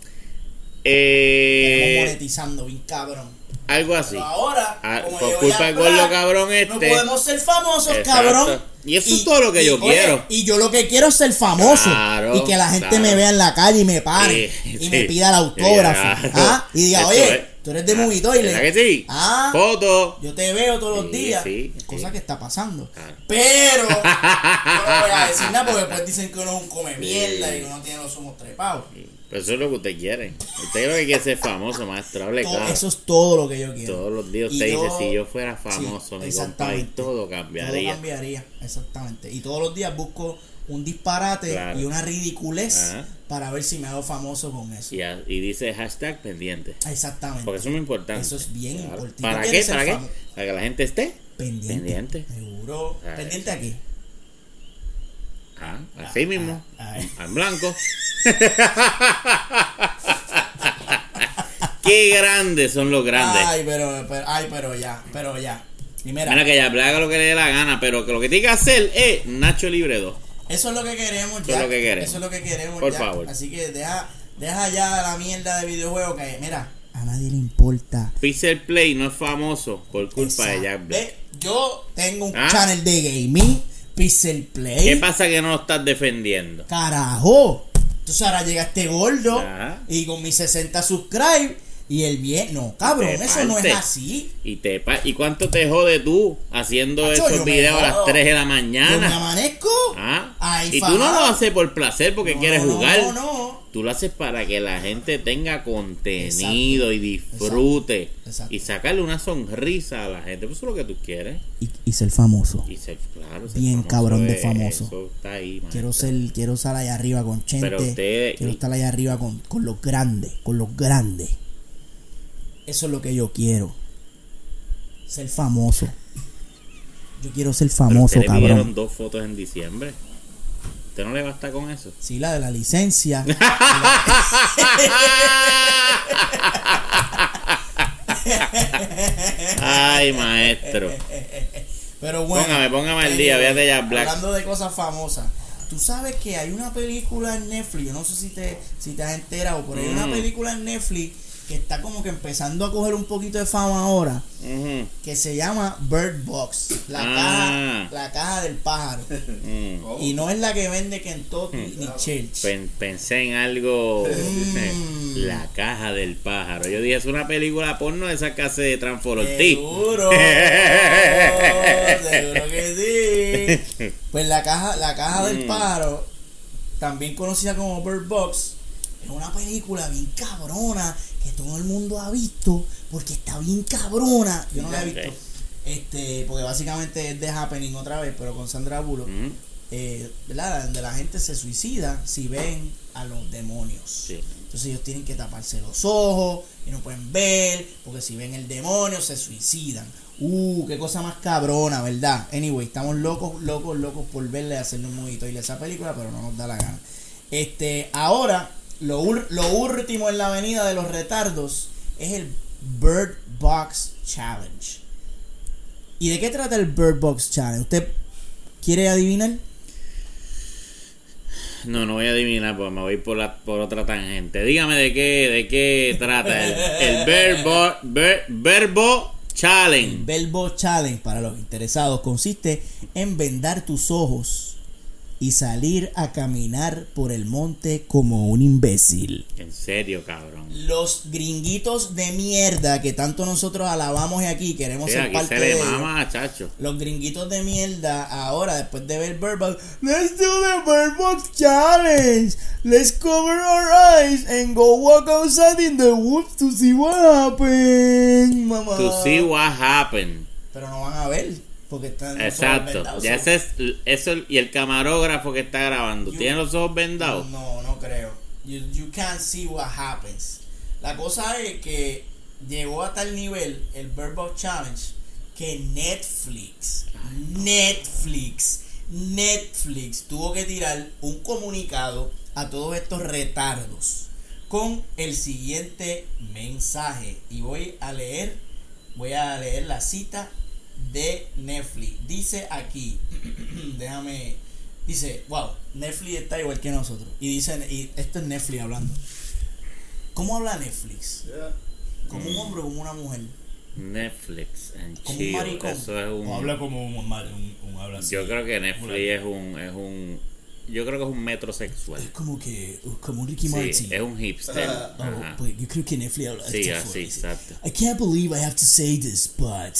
S2: Eh,
S1: monetizando bien cabrón.
S2: Algo así.
S1: Pero ahora,
S2: Ah,
S1: como
S2: por culpa del gordo cabrón
S1: No
S2: este.
S1: podemos ser famosos,
S2: Exacto.
S1: cabrón.
S2: Y eso es todo lo que yo
S1: oye,
S2: quiero.
S1: Y yo lo que quiero es ser famoso.
S2: Claro,
S1: y que la gente
S2: claro.
S1: me vea en la calle y me pare.
S2: Sí,
S1: y
S2: sí.
S1: me pida el autógrafo.
S2: Claro.
S1: ¿ah? Y diga, oye,
S2: es.
S1: tú eres de
S2: Ah,
S1: Movie Toilet.
S2: ¿verdad que sí?
S1: Ah,
S2: Foto.
S1: yo te veo todos los días. cosa que está pasando.
S2: Claro.
S1: Pero *laughs* no voy a decir nada porque después dicen que uno es un come mierda y que uno tiene los somos trepados.
S2: Pero eso es lo que usted quiere. Usted lo que quiere ser famoso, maestro. Hable
S1: Todo-
S2: claro.
S1: eso es todo lo que yo quiero.
S2: Todos los días usted
S1: yo-
S2: dice, si yo fuera
S1: Sí,
S2: famoso, mi compa, y
S1: exactamente.
S2: todo cambiaría.
S1: Todo cambiaría, exactamente. Y todos los días busco un disparate
S2: Claro.
S1: y una ridiculez
S2: Ajá.
S1: para ver si me hago famoso con eso.
S2: Y, a- y dice hashtag pendiente.
S1: Exactamente.
S2: Porque eso es muy importante.
S1: Eso es bien
S2: Claro.
S1: importante.
S2: ¿Para
S1: ¿Tú
S2: qué? ¿Para qué? Para que la gente esté
S1: Pendiente.
S2: pendiente.
S1: Seguro. Pendiente aquí.
S2: Ah, así mismo.
S1: ah.
S2: En blanco. *laughs* Qué grandes son los grandes.
S1: Ay, pero, pero, ay, pero ya, pero ya. Y mira,
S2: Mira que ya haga lo que le dé la gana, pero que lo que tiene que hacer es Nacho Libre 2.
S1: eso es lo que queremos
S2: Eso
S1: ya.
S2: es lo que queremos.
S1: Eso es lo que queremos
S2: Por
S1: ya.
S2: favor.
S1: Así que deja, deja ya la mierda de videojuegos que, mira, a nadie le importa.
S2: Pixel Play no es famoso por culpa de. Jack Black.
S1: Yo tengo un
S2: ¿Ah?
S1: channel de gaming, Pixel Play.
S2: ¿Qué pasa que no lo estás defendiendo?
S1: Carajo. Entonces ahora llega este gordo
S2: Ajá.
S1: y con mis 60 subscribe y el bien. No, cabrón, eso no es así.
S2: Y te ¿Y cuánto te jode tú haciendo esos videos a las
S1: jodo.
S2: 3 de la
S1: Yo me
S2: mañana?
S1: amanezco.
S2: ¿Ah?
S1: Ay,
S2: y tú no lo haces por placer porque
S1: No,
S2: quieres
S1: no,
S2: jugar.
S1: No, no.
S2: Tú lo haces para que la gente tenga contenido y disfrute.
S1: Exacto.
S2: Y sacarle una sonrisa a la gente. Pues eso es lo que tú quieres.
S1: Y, y ser famoso.
S2: Y ser, claro, ser
S1: Bien cabrón de famoso.
S2: Eso está ahí,
S1: Quiero ser, quiero estar allá arriba con Chente.
S2: Pero usted-
S1: quiero estar allá arriba con, con los grandes, con los grandes. Eso es lo que yo quiero. Ser famoso. Yo quiero ser
S2: Pero
S1: famoso,
S2: le pidieron
S1: cabrón.
S2: dos fotos en diciembre. ¿Usted no le basta con eso?
S1: Sí, la de la licencia. *laughs*
S2: Ay, maestro.
S1: Pero bueno.
S2: Póngame, póngame al día, véate ya, Black.
S1: Hablando de cosas famosas. Tú sabes que hay una película en Netflix, yo no sé si te, si te has enterado, pero hay una
S2: Mm.
S1: película en Netflix que está como que empezando a coger un poquito de fama ahora, que se llama Bird Box, la,
S2: Ah.
S1: caja, la caja del pájaro.
S2: Mm.
S3: Oh.
S1: Y no es la que vende Kentucky ni Church.
S2: Pen- pensé en algo.
S1: Mm.
S2: La caja del pájaro. Yo dije, es una película porno de esa casa de Transporti.
S1: Seguro, *laughs* seguro que sí. Pues la caja, la caja del
S2: Mm.
S1: pájaro, también conocida como Bird Box, es una película bien cabrona que todo el mundo ha visto porque está bien cabrona. Yo no la he visto. Este, porque básicamente es de Happening otra vez, pero con Sandra Bullock.
S2: Mm,
S1: eh, ¿verdad? Donde la gente se suicida si ven a los demonios.
S2: Sí.
S1: Entonces ellos tienen que taparse los ojos y no pueden ver, porque si ven el demonio se suicidan. Uh, qué cosa más cabrona, ¿verdad? Anyway, estamos locos, locos, locos por verle hacerle un movito y esa película, pero no nos da la gana. Este, ahora, lo, lo último en la avenida de los retardos es el Bird Box Challenge. ¿Y de qué trata el Bird Box Challenge? ¿Usted quiere adivinar?
S2: No, no voy a adivinar porque me voy por, la, por otra tangente. Dígame de qué, de qué trata el, el verbo, ver- verbo challenge.
S1: Verbo Challenge para los interesados consiste en vendar tus ojos y salir a caminar por el monte como un imbécil.
S2: En serio, cabrón.
S1: Los gringuitos de mierda que tanto nosotros alabamos y aquí queremos
S2: Sí,
S1: ser
S2: aquí
S1: parte
S2: se
S1: de
S2: le
S1: ellos.
S2: mama, chacho.
S1: Los gringuitos de mierda ahora después de ver Box, let's do the Box Challenge. Let's cover our eyes and go walk outside in the woods to see what happens, mamá.
S2: To see what happened.
S1: Pero no van a ver porque están los ojos
S2: Exacto. Ya ese es eso y el camarógrafo que está grabando.
S1: You-
S2: ¿Tiene los ojos vendados?
S1: No, no creo. You, you can't see what happens. La cosa es que llegó a tal nivel el Bird Box Challenge que Netflix, Netflix, Netflix tuvo que tirar un comunicado a todos estos retardos con el siguiente mensaje y voy a leer, voy a leer la cita de Netflix. Dice aquí, *clears throat* déjame, dice, wow, Netflix está igual que nosotros. Y dice, y esto es Netflix hablando. ¿Cómo habla Netflix?
S3: Yeah.
S1: ¿Como un hombre o como una mujer?
S2: Netflix and
S1: ¿Como un
S2: chill.
S1: maricón?
S2: Eso es un.
S4: O habla como un, un, un, un habla así.
S2: Yo creo que Netflix es un, es un. Yo creo que es un metrosexual.
S1: Es como que, como Ricky
S2: Sí,
S1: Martin.
S2: es un hipster.
S3: Ah,
S1: Oh,
S2: Ajá.
S1: pues yo creo que Netflix habla
S2: Sí,
S1: está
S2: así, exacto.
S1: I can't believe I have to say this, but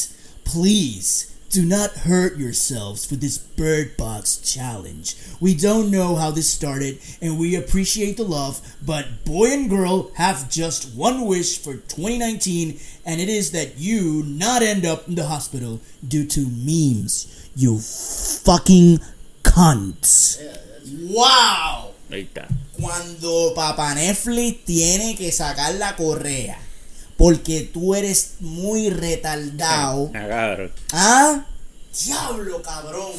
S1: please do not hurt yourselves for this Bird Box challenge. We don't know how this started and we appreciate the love, but boy and girl have just one wish for 2019 and it is that you not end up in the hospital due to memes. You fucking cunts. Wow.
S2: Ahí está.
S1: cuando Papá Netflix tiene que sacar la correa porque tú eres muy retardado.
S2: Ah, cabrón.
S1: ¿Ah? Diablo, cabrón.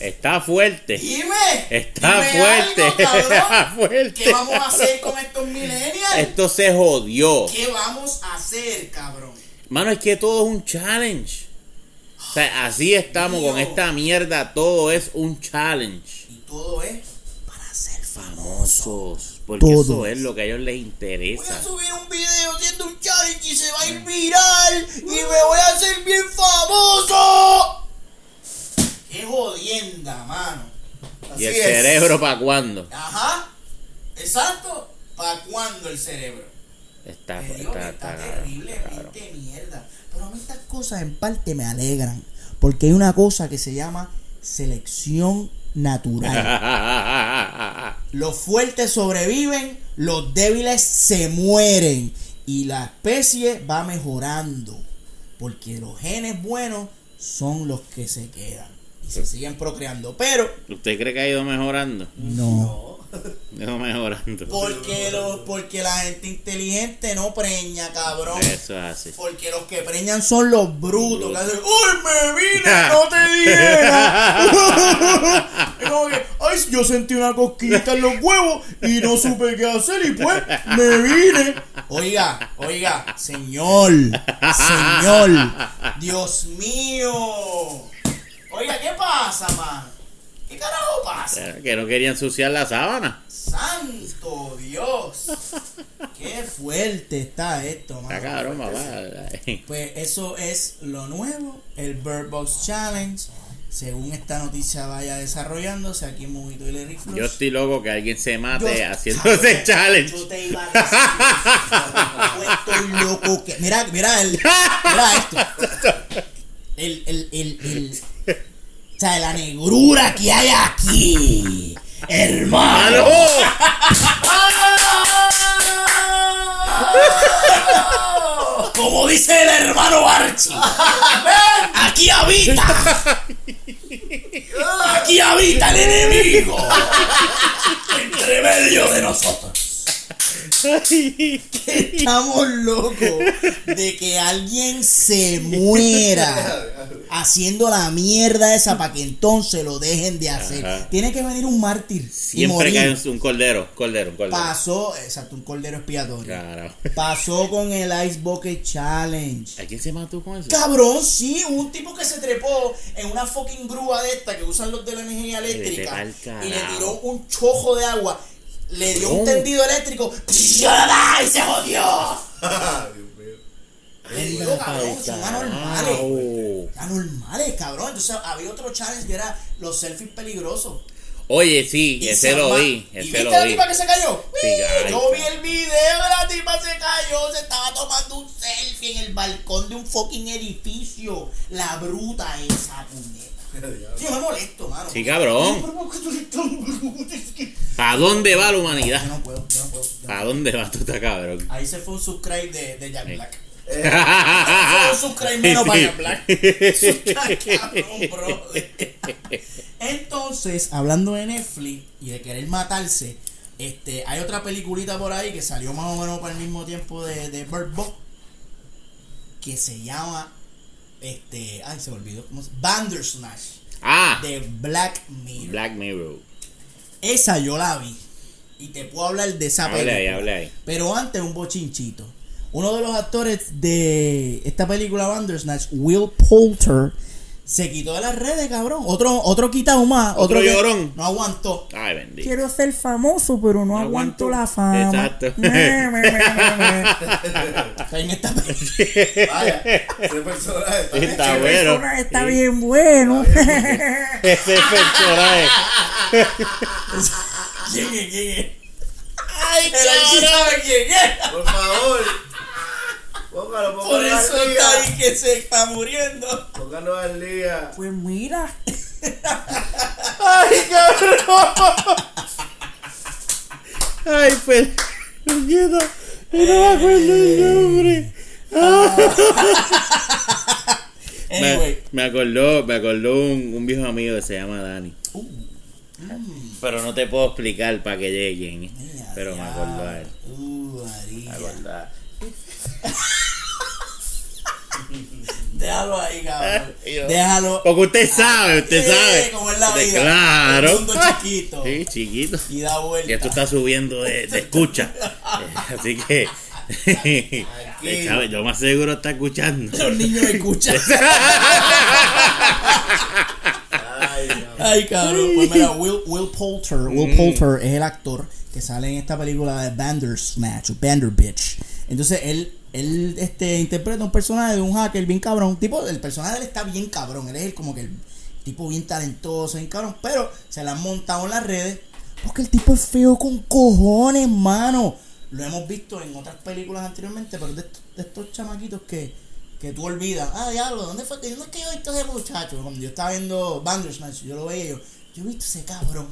S2: Está fuerte.
S1: Dime.
S2: Está
S1: dime
S2: fuerte. *laughs*
S1: algo, cabrón.
S2: Está fuerte.
S1: ¿Qué vamos a hacer con estos millennials?
S2: Esto se jodió.
S1: ¿Qué vamos a hacer, cabrón?
S2: Mano, es que todo es un challenge. O sea, así estamos con esta mierda. Todo es un challenge.
S1: Y todo es para ser famoso.
S2: Famosos. Porque
S1: Todo.
S2: eso es lo que a ellos les
S1: Voy a
S2: interesa.
S1: subir un video haciendo un challenge y se va a ir viral y me voy a hacer bien famoso. Qué jodienda, mano.
S2: ¿Y el
S3: Así es.
S2: cerebro para cuándo?
S1: Ajá. Exacto. ¿Para cuándo el cerebro?
S2: Está, está,
S1: está
S2: está,
S1: terriblemente mierda. Pero a mí estas cosas en parte me alegran. Porque hay una cosa que se llama selección natural. *laughs* Los fuertes sobreviven, los débiles se mueren. Y la especie va mejorando. Porque los genes buenos son los que se quedan y se siguen procreando. Pero
S2: ¿Usted cree que ha ido mejorando?
S1: no.
S2: Ido mejorando.
S1: Porque, los, porque la gente inteligente no preña, cabrón.
S2: Eso es así.
S1: Porque los que preñan son los brutos. Que hacen, ¡Uy, me vine! *laughs* ¡No te dije nada". *laughs* Es como que, ¡ay, yo sentí una cosquillita en los huevos y no supe qué hacer y pues me vine! Oiga, oiga, señor, señor, Dios mío. Oiga, ¿qué pasa, man? ¿Qué carajo pasa?
S2: Que no quería ensuciar la sábana.
S1: Santo Dios. *laughs* Qué fuerte está esto, man.
S2: Está cabrón, papá.
S1: Pues eso es lo nuevo, el Bird Box Challenge. Según esta noticia vaya desarrollándose aquí en Mujito y Larry Cruz.
S2: Yo estoy loco que alguien se mate
S1: Yo-
S2: haciendo ese challenge.
S1: Yo te iba a decir eso. Yo estoy loco que. Mira, mira, el, mira esto. *laughs* El, el, el, el. O sea, la negrura que hay aquí. Hermano. *laughs* Como dice el hermano Archie. Aquí habita. Aquí habita el enemigo. Entre medio de nosotros. Estamos locos de que alguien se muera haciendo la mierda esa para que entonces lo dejen de hacer.
S2: Ajá.
S1: Tiene que venir un mártir.
S2: Siempre cae un cordero, cordero, un cordero.
S1: Pasó, exacto, un cordero expiatorio.
S2: Claro.
S1: Pasó con el Ice Bucket Challenge.
S2: ¿A quién se mató con eso?
S1: Cabrón, sí, un tipo que se trepó en una fucking grúa de esta que usan los de la energía eléctrica y le tiró un chojo de agua, le dio un tendido eléctrico y se jodió. *laughs*
S3: Dios mío.
S1: Le digo, cabrón, son anormales. Anormales, cabrón. Entonces había otro challenge que era los selfies peligrosos.
S2: Oye, sí,
S1: Y
S2: ese
S1: se
S2: lo vi,
S1: ¿Y
S2: ese
S1: viste
S2: lo
S1: la
S2: vi.
S1: tipa que se cayó?
S2: Sí,
S1: Yo vi el video de la tipa se cayó, se estaba tomando un selfie en el balcón de un fucking edificio. La bruta esa, puñeta. Sí, yo me molesto, mano.
S2: Sí, cabrón. ¿Para dónde va la humanidad?
S1: Yo no puedo, yo no puedo. yo no
S2: ¿Para dónde va tú estás cabrón?
S1: Ahí se fue un subscribe de, de Jack Black. *laughs*
S3: Eh,
S1: Fue un subscribe menos para. Jack Black. Eso *laughs* está cabrón, brother. Entonces, hablando de Netflix y de querer matarse, este, hay otra peliculita por ahí que salió más o menos para el mismo tiempo de, de Bird Box que se llama este, ay se me olvidó, ¿cómo se? Bandersnatch
S2: Ah,
S1: de Black Mirror.
S2: Black Mirror.
S1: Esa yo la vi y te puedo hablar de esa película.
S2: ahí, hable ahí.
S1: Pero antes un bochinchito. Uno de los actores de esta película Bandersnatch, Will Poulter, se quitó de las redes, cabrón. Otro, otro quitado más.
S2: Otro
S1: que
S2: llorón.
S1: No aguantó.
S2: Ay, bendito.
S1: Quiero ser famoso, pero no,
S2: No
S1: aguanto,
S2: aguanto.
S1: la fama.
S2: Exacto.
S1: Me, me, me, en esta. *laughs*
S3: Vaya, ese personaje está bien
S2: Está bueno.
S1: personaje está
S2: Sí.
S1: bien bueno. *laughs*
S2: Ese personaje. *laughs*
S1: ¿Quién es? ¿Quién es?
S2: Ay,
S1: sabe quién es.
S3: Por favor. Póngalo, póngalo
S1: Por eso
S3: al
S1: está ahí que se está muriendo.
S3: Póngalo al día.
S1: Pues mira.
S2: Ay, cabrón. Ay, pero. Puñeta, No me acuerdo el nombre. *laughs*
S1: Anyway.
S2: Me, me acordó, me acordó un, un viejo amigo que se llama Dani. Pero no te puedo explicar para que llegue quién es.
S1: Mira,
S2: Pero me
S1: ya.
S2: acordó a él.
S1: Uh, María.
S2: Me acordó a él.
S1: Déjalo ahí, cabrón. *laughs* Déjalo.
S2: Porque usted sabe, usted
S1: Eh,
S2: sabe.
S1: como es la
S2: Usted-
S1: vida.
S2: Claro.
S1: El mundo chiquito.
S2: Sí, chiquito.
S1: Y da vuelta.
S2: Y esto está subiendo de, de escucha. *laughs* Eh, Así que. sabe, yo más seguro está escuchando.
S1: Los niños escuchan. *laughs*
S3: Ay, Dios.
S1: Ay, cabrón. Pues mira, Will, Will Poulter. Will Poulter es el actor que sale en esta película de Bandersnatch o Banderbitch. Entonces él, él este, interpreta un personaje de un hacker bien cabrón. Tipo, el personaje de él está bien cabrón. Él es el- como que el tipo bien talentoso, bien cabrón. Pero se la han montado en las redes. Porque el tipo es feo con cojones, mano. Lo hemos visto en otras películas anteriormente, pero de estos, de chamaquitos que, que tú olvidas. Ah, diablo, ¿dónde fue ¿dónde es que yo he visto ese muchacho? Cuando yo estaba viendo Bandersnatch, yo lo veía yo, yo he visto ese cabrón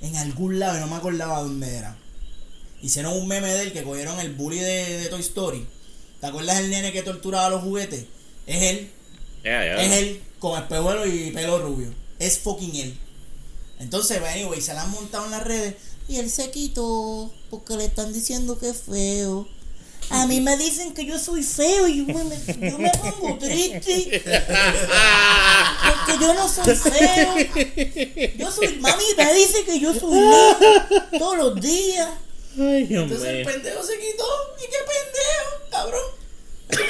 S1: en algún lado y no me acordaba dónde era. Hicieron un meme de él que cogieron el bully de Toy Story. ¿Te acuerdas del nene que torturaba los juguetes? Es él, es él. con espejuelo y pelo rubio. Es fucking él. Entonces, anyway, se la han montado en las redes y él se quitó porque le están diciendo que es feo. A mí me dicen que yo soy feo y yo me, yo me pongo triste porque yo no soy feo. Yo soy, mami me dice que yo soy lindo todos los días. Entonces el pendejo se quitó. ¿Y qué pendejo, cabrón?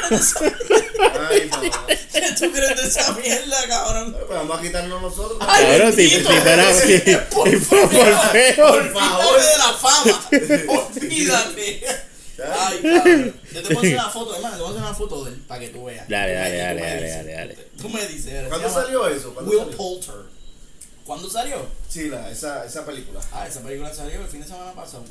S1: ¿Qué tú crees de esa-
S3: Ay, mamá. *laughs*
S1: ¿Qué tú crees de esa mierda, cabrón?
S3: Pero vamos a quitarnos nosotros.
S1: Ay,
S2: Cabrón, si- si fuera- *laughs*
S1: sí,
S2: si-
S1: por
S2: si
S1: favor,
S2: por feo.
S1: Olvídate de la fama. *laughs* Olvídate. Ay, cabrón. Yo te puedo hacer una foto, hermano. Te voy a hacer una foto de él para que tú veas.
S2: Dale, dale, dale, dale, dale, dale.
S1: Tú me dices.
S3: ¿Cuándo salió eso? ¿Cuándo
S1: Will
S3: salió?
S1: Poulter. ¿Cuándo salió?
S3: Sí, la, esa, esa película.
S1: Ah, esa película salió el fin de semana pasado.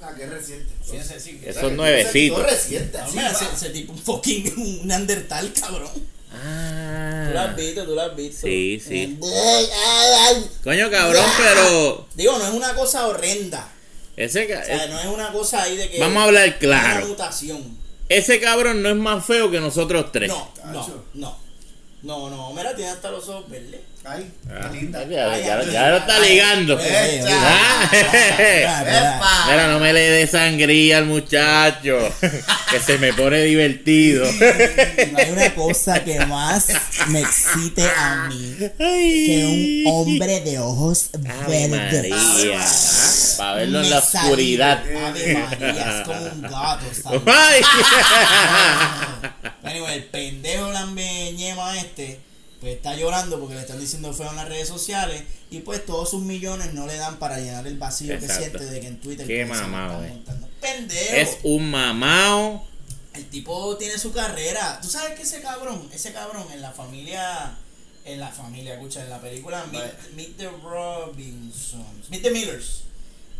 S3: Ah, que es reciente.
S1: Semana, sí.
S2: Eso
S3: O sea,
S2: es
S3: que
S2: nuevecito.
S3: se quitó reciente,
S1: No,
S3: así,
S1: mira,
S3: va.
S1: ese, ese tipo un fucking *laughs* un neandertal, cabrón. Tú lo has
S2: Ah.
S1: visto, tú lo has visto.
S2: Sí, sí.
S1: Ay, ay, ay.
S2: Coño, cabrón, pero.
S1: Digo, no es una cosa horrenda.
S2: Ese, ca-
S1: O sea, no es una cosa ahí de que.
S2: Vamos a hablar
S1: es Una
S2: claro.
S1: mutación.
S2: Ese cabrón no es más feo que nosotros tres.
S1: No, no, no. No, no, mira, tiene hasta los ojos verdes.
S3: Ay,
S2: Ah,
S3: qué linda.
S2: ya, ya-
S1: Ay,
S2: ya lo está ligando. Ah. *laughs* Mira, no me le dé sangría al muchacho. Que se me pone divertido.
S1: No hay una cosa que más me excite a mí que un hombre de ojos verdes.
S2: María. Para verlo en la oscuridad.
S1: Ave María, es como un gato, ¿sabes?
S2: Ay.
S1: Anyway, el pendejo lambeñema este, está llorando porque le están diciendo feo en las redes sociales y pues todos sus millones no le dan para llenar el vacío
S2: Exacto.
S1: que siente de que en Twitter
S2: Qué
S1: están
S2: eh.
S1: Pendejo.
S2: Es un mamao.
S1: El tipo tiene su carrera. ¿Tú sabes que ese cabrón, ese cabrón en la familia, en la familia, escucha, en la película Meet, Meet the Robinsons, Meet the Millers.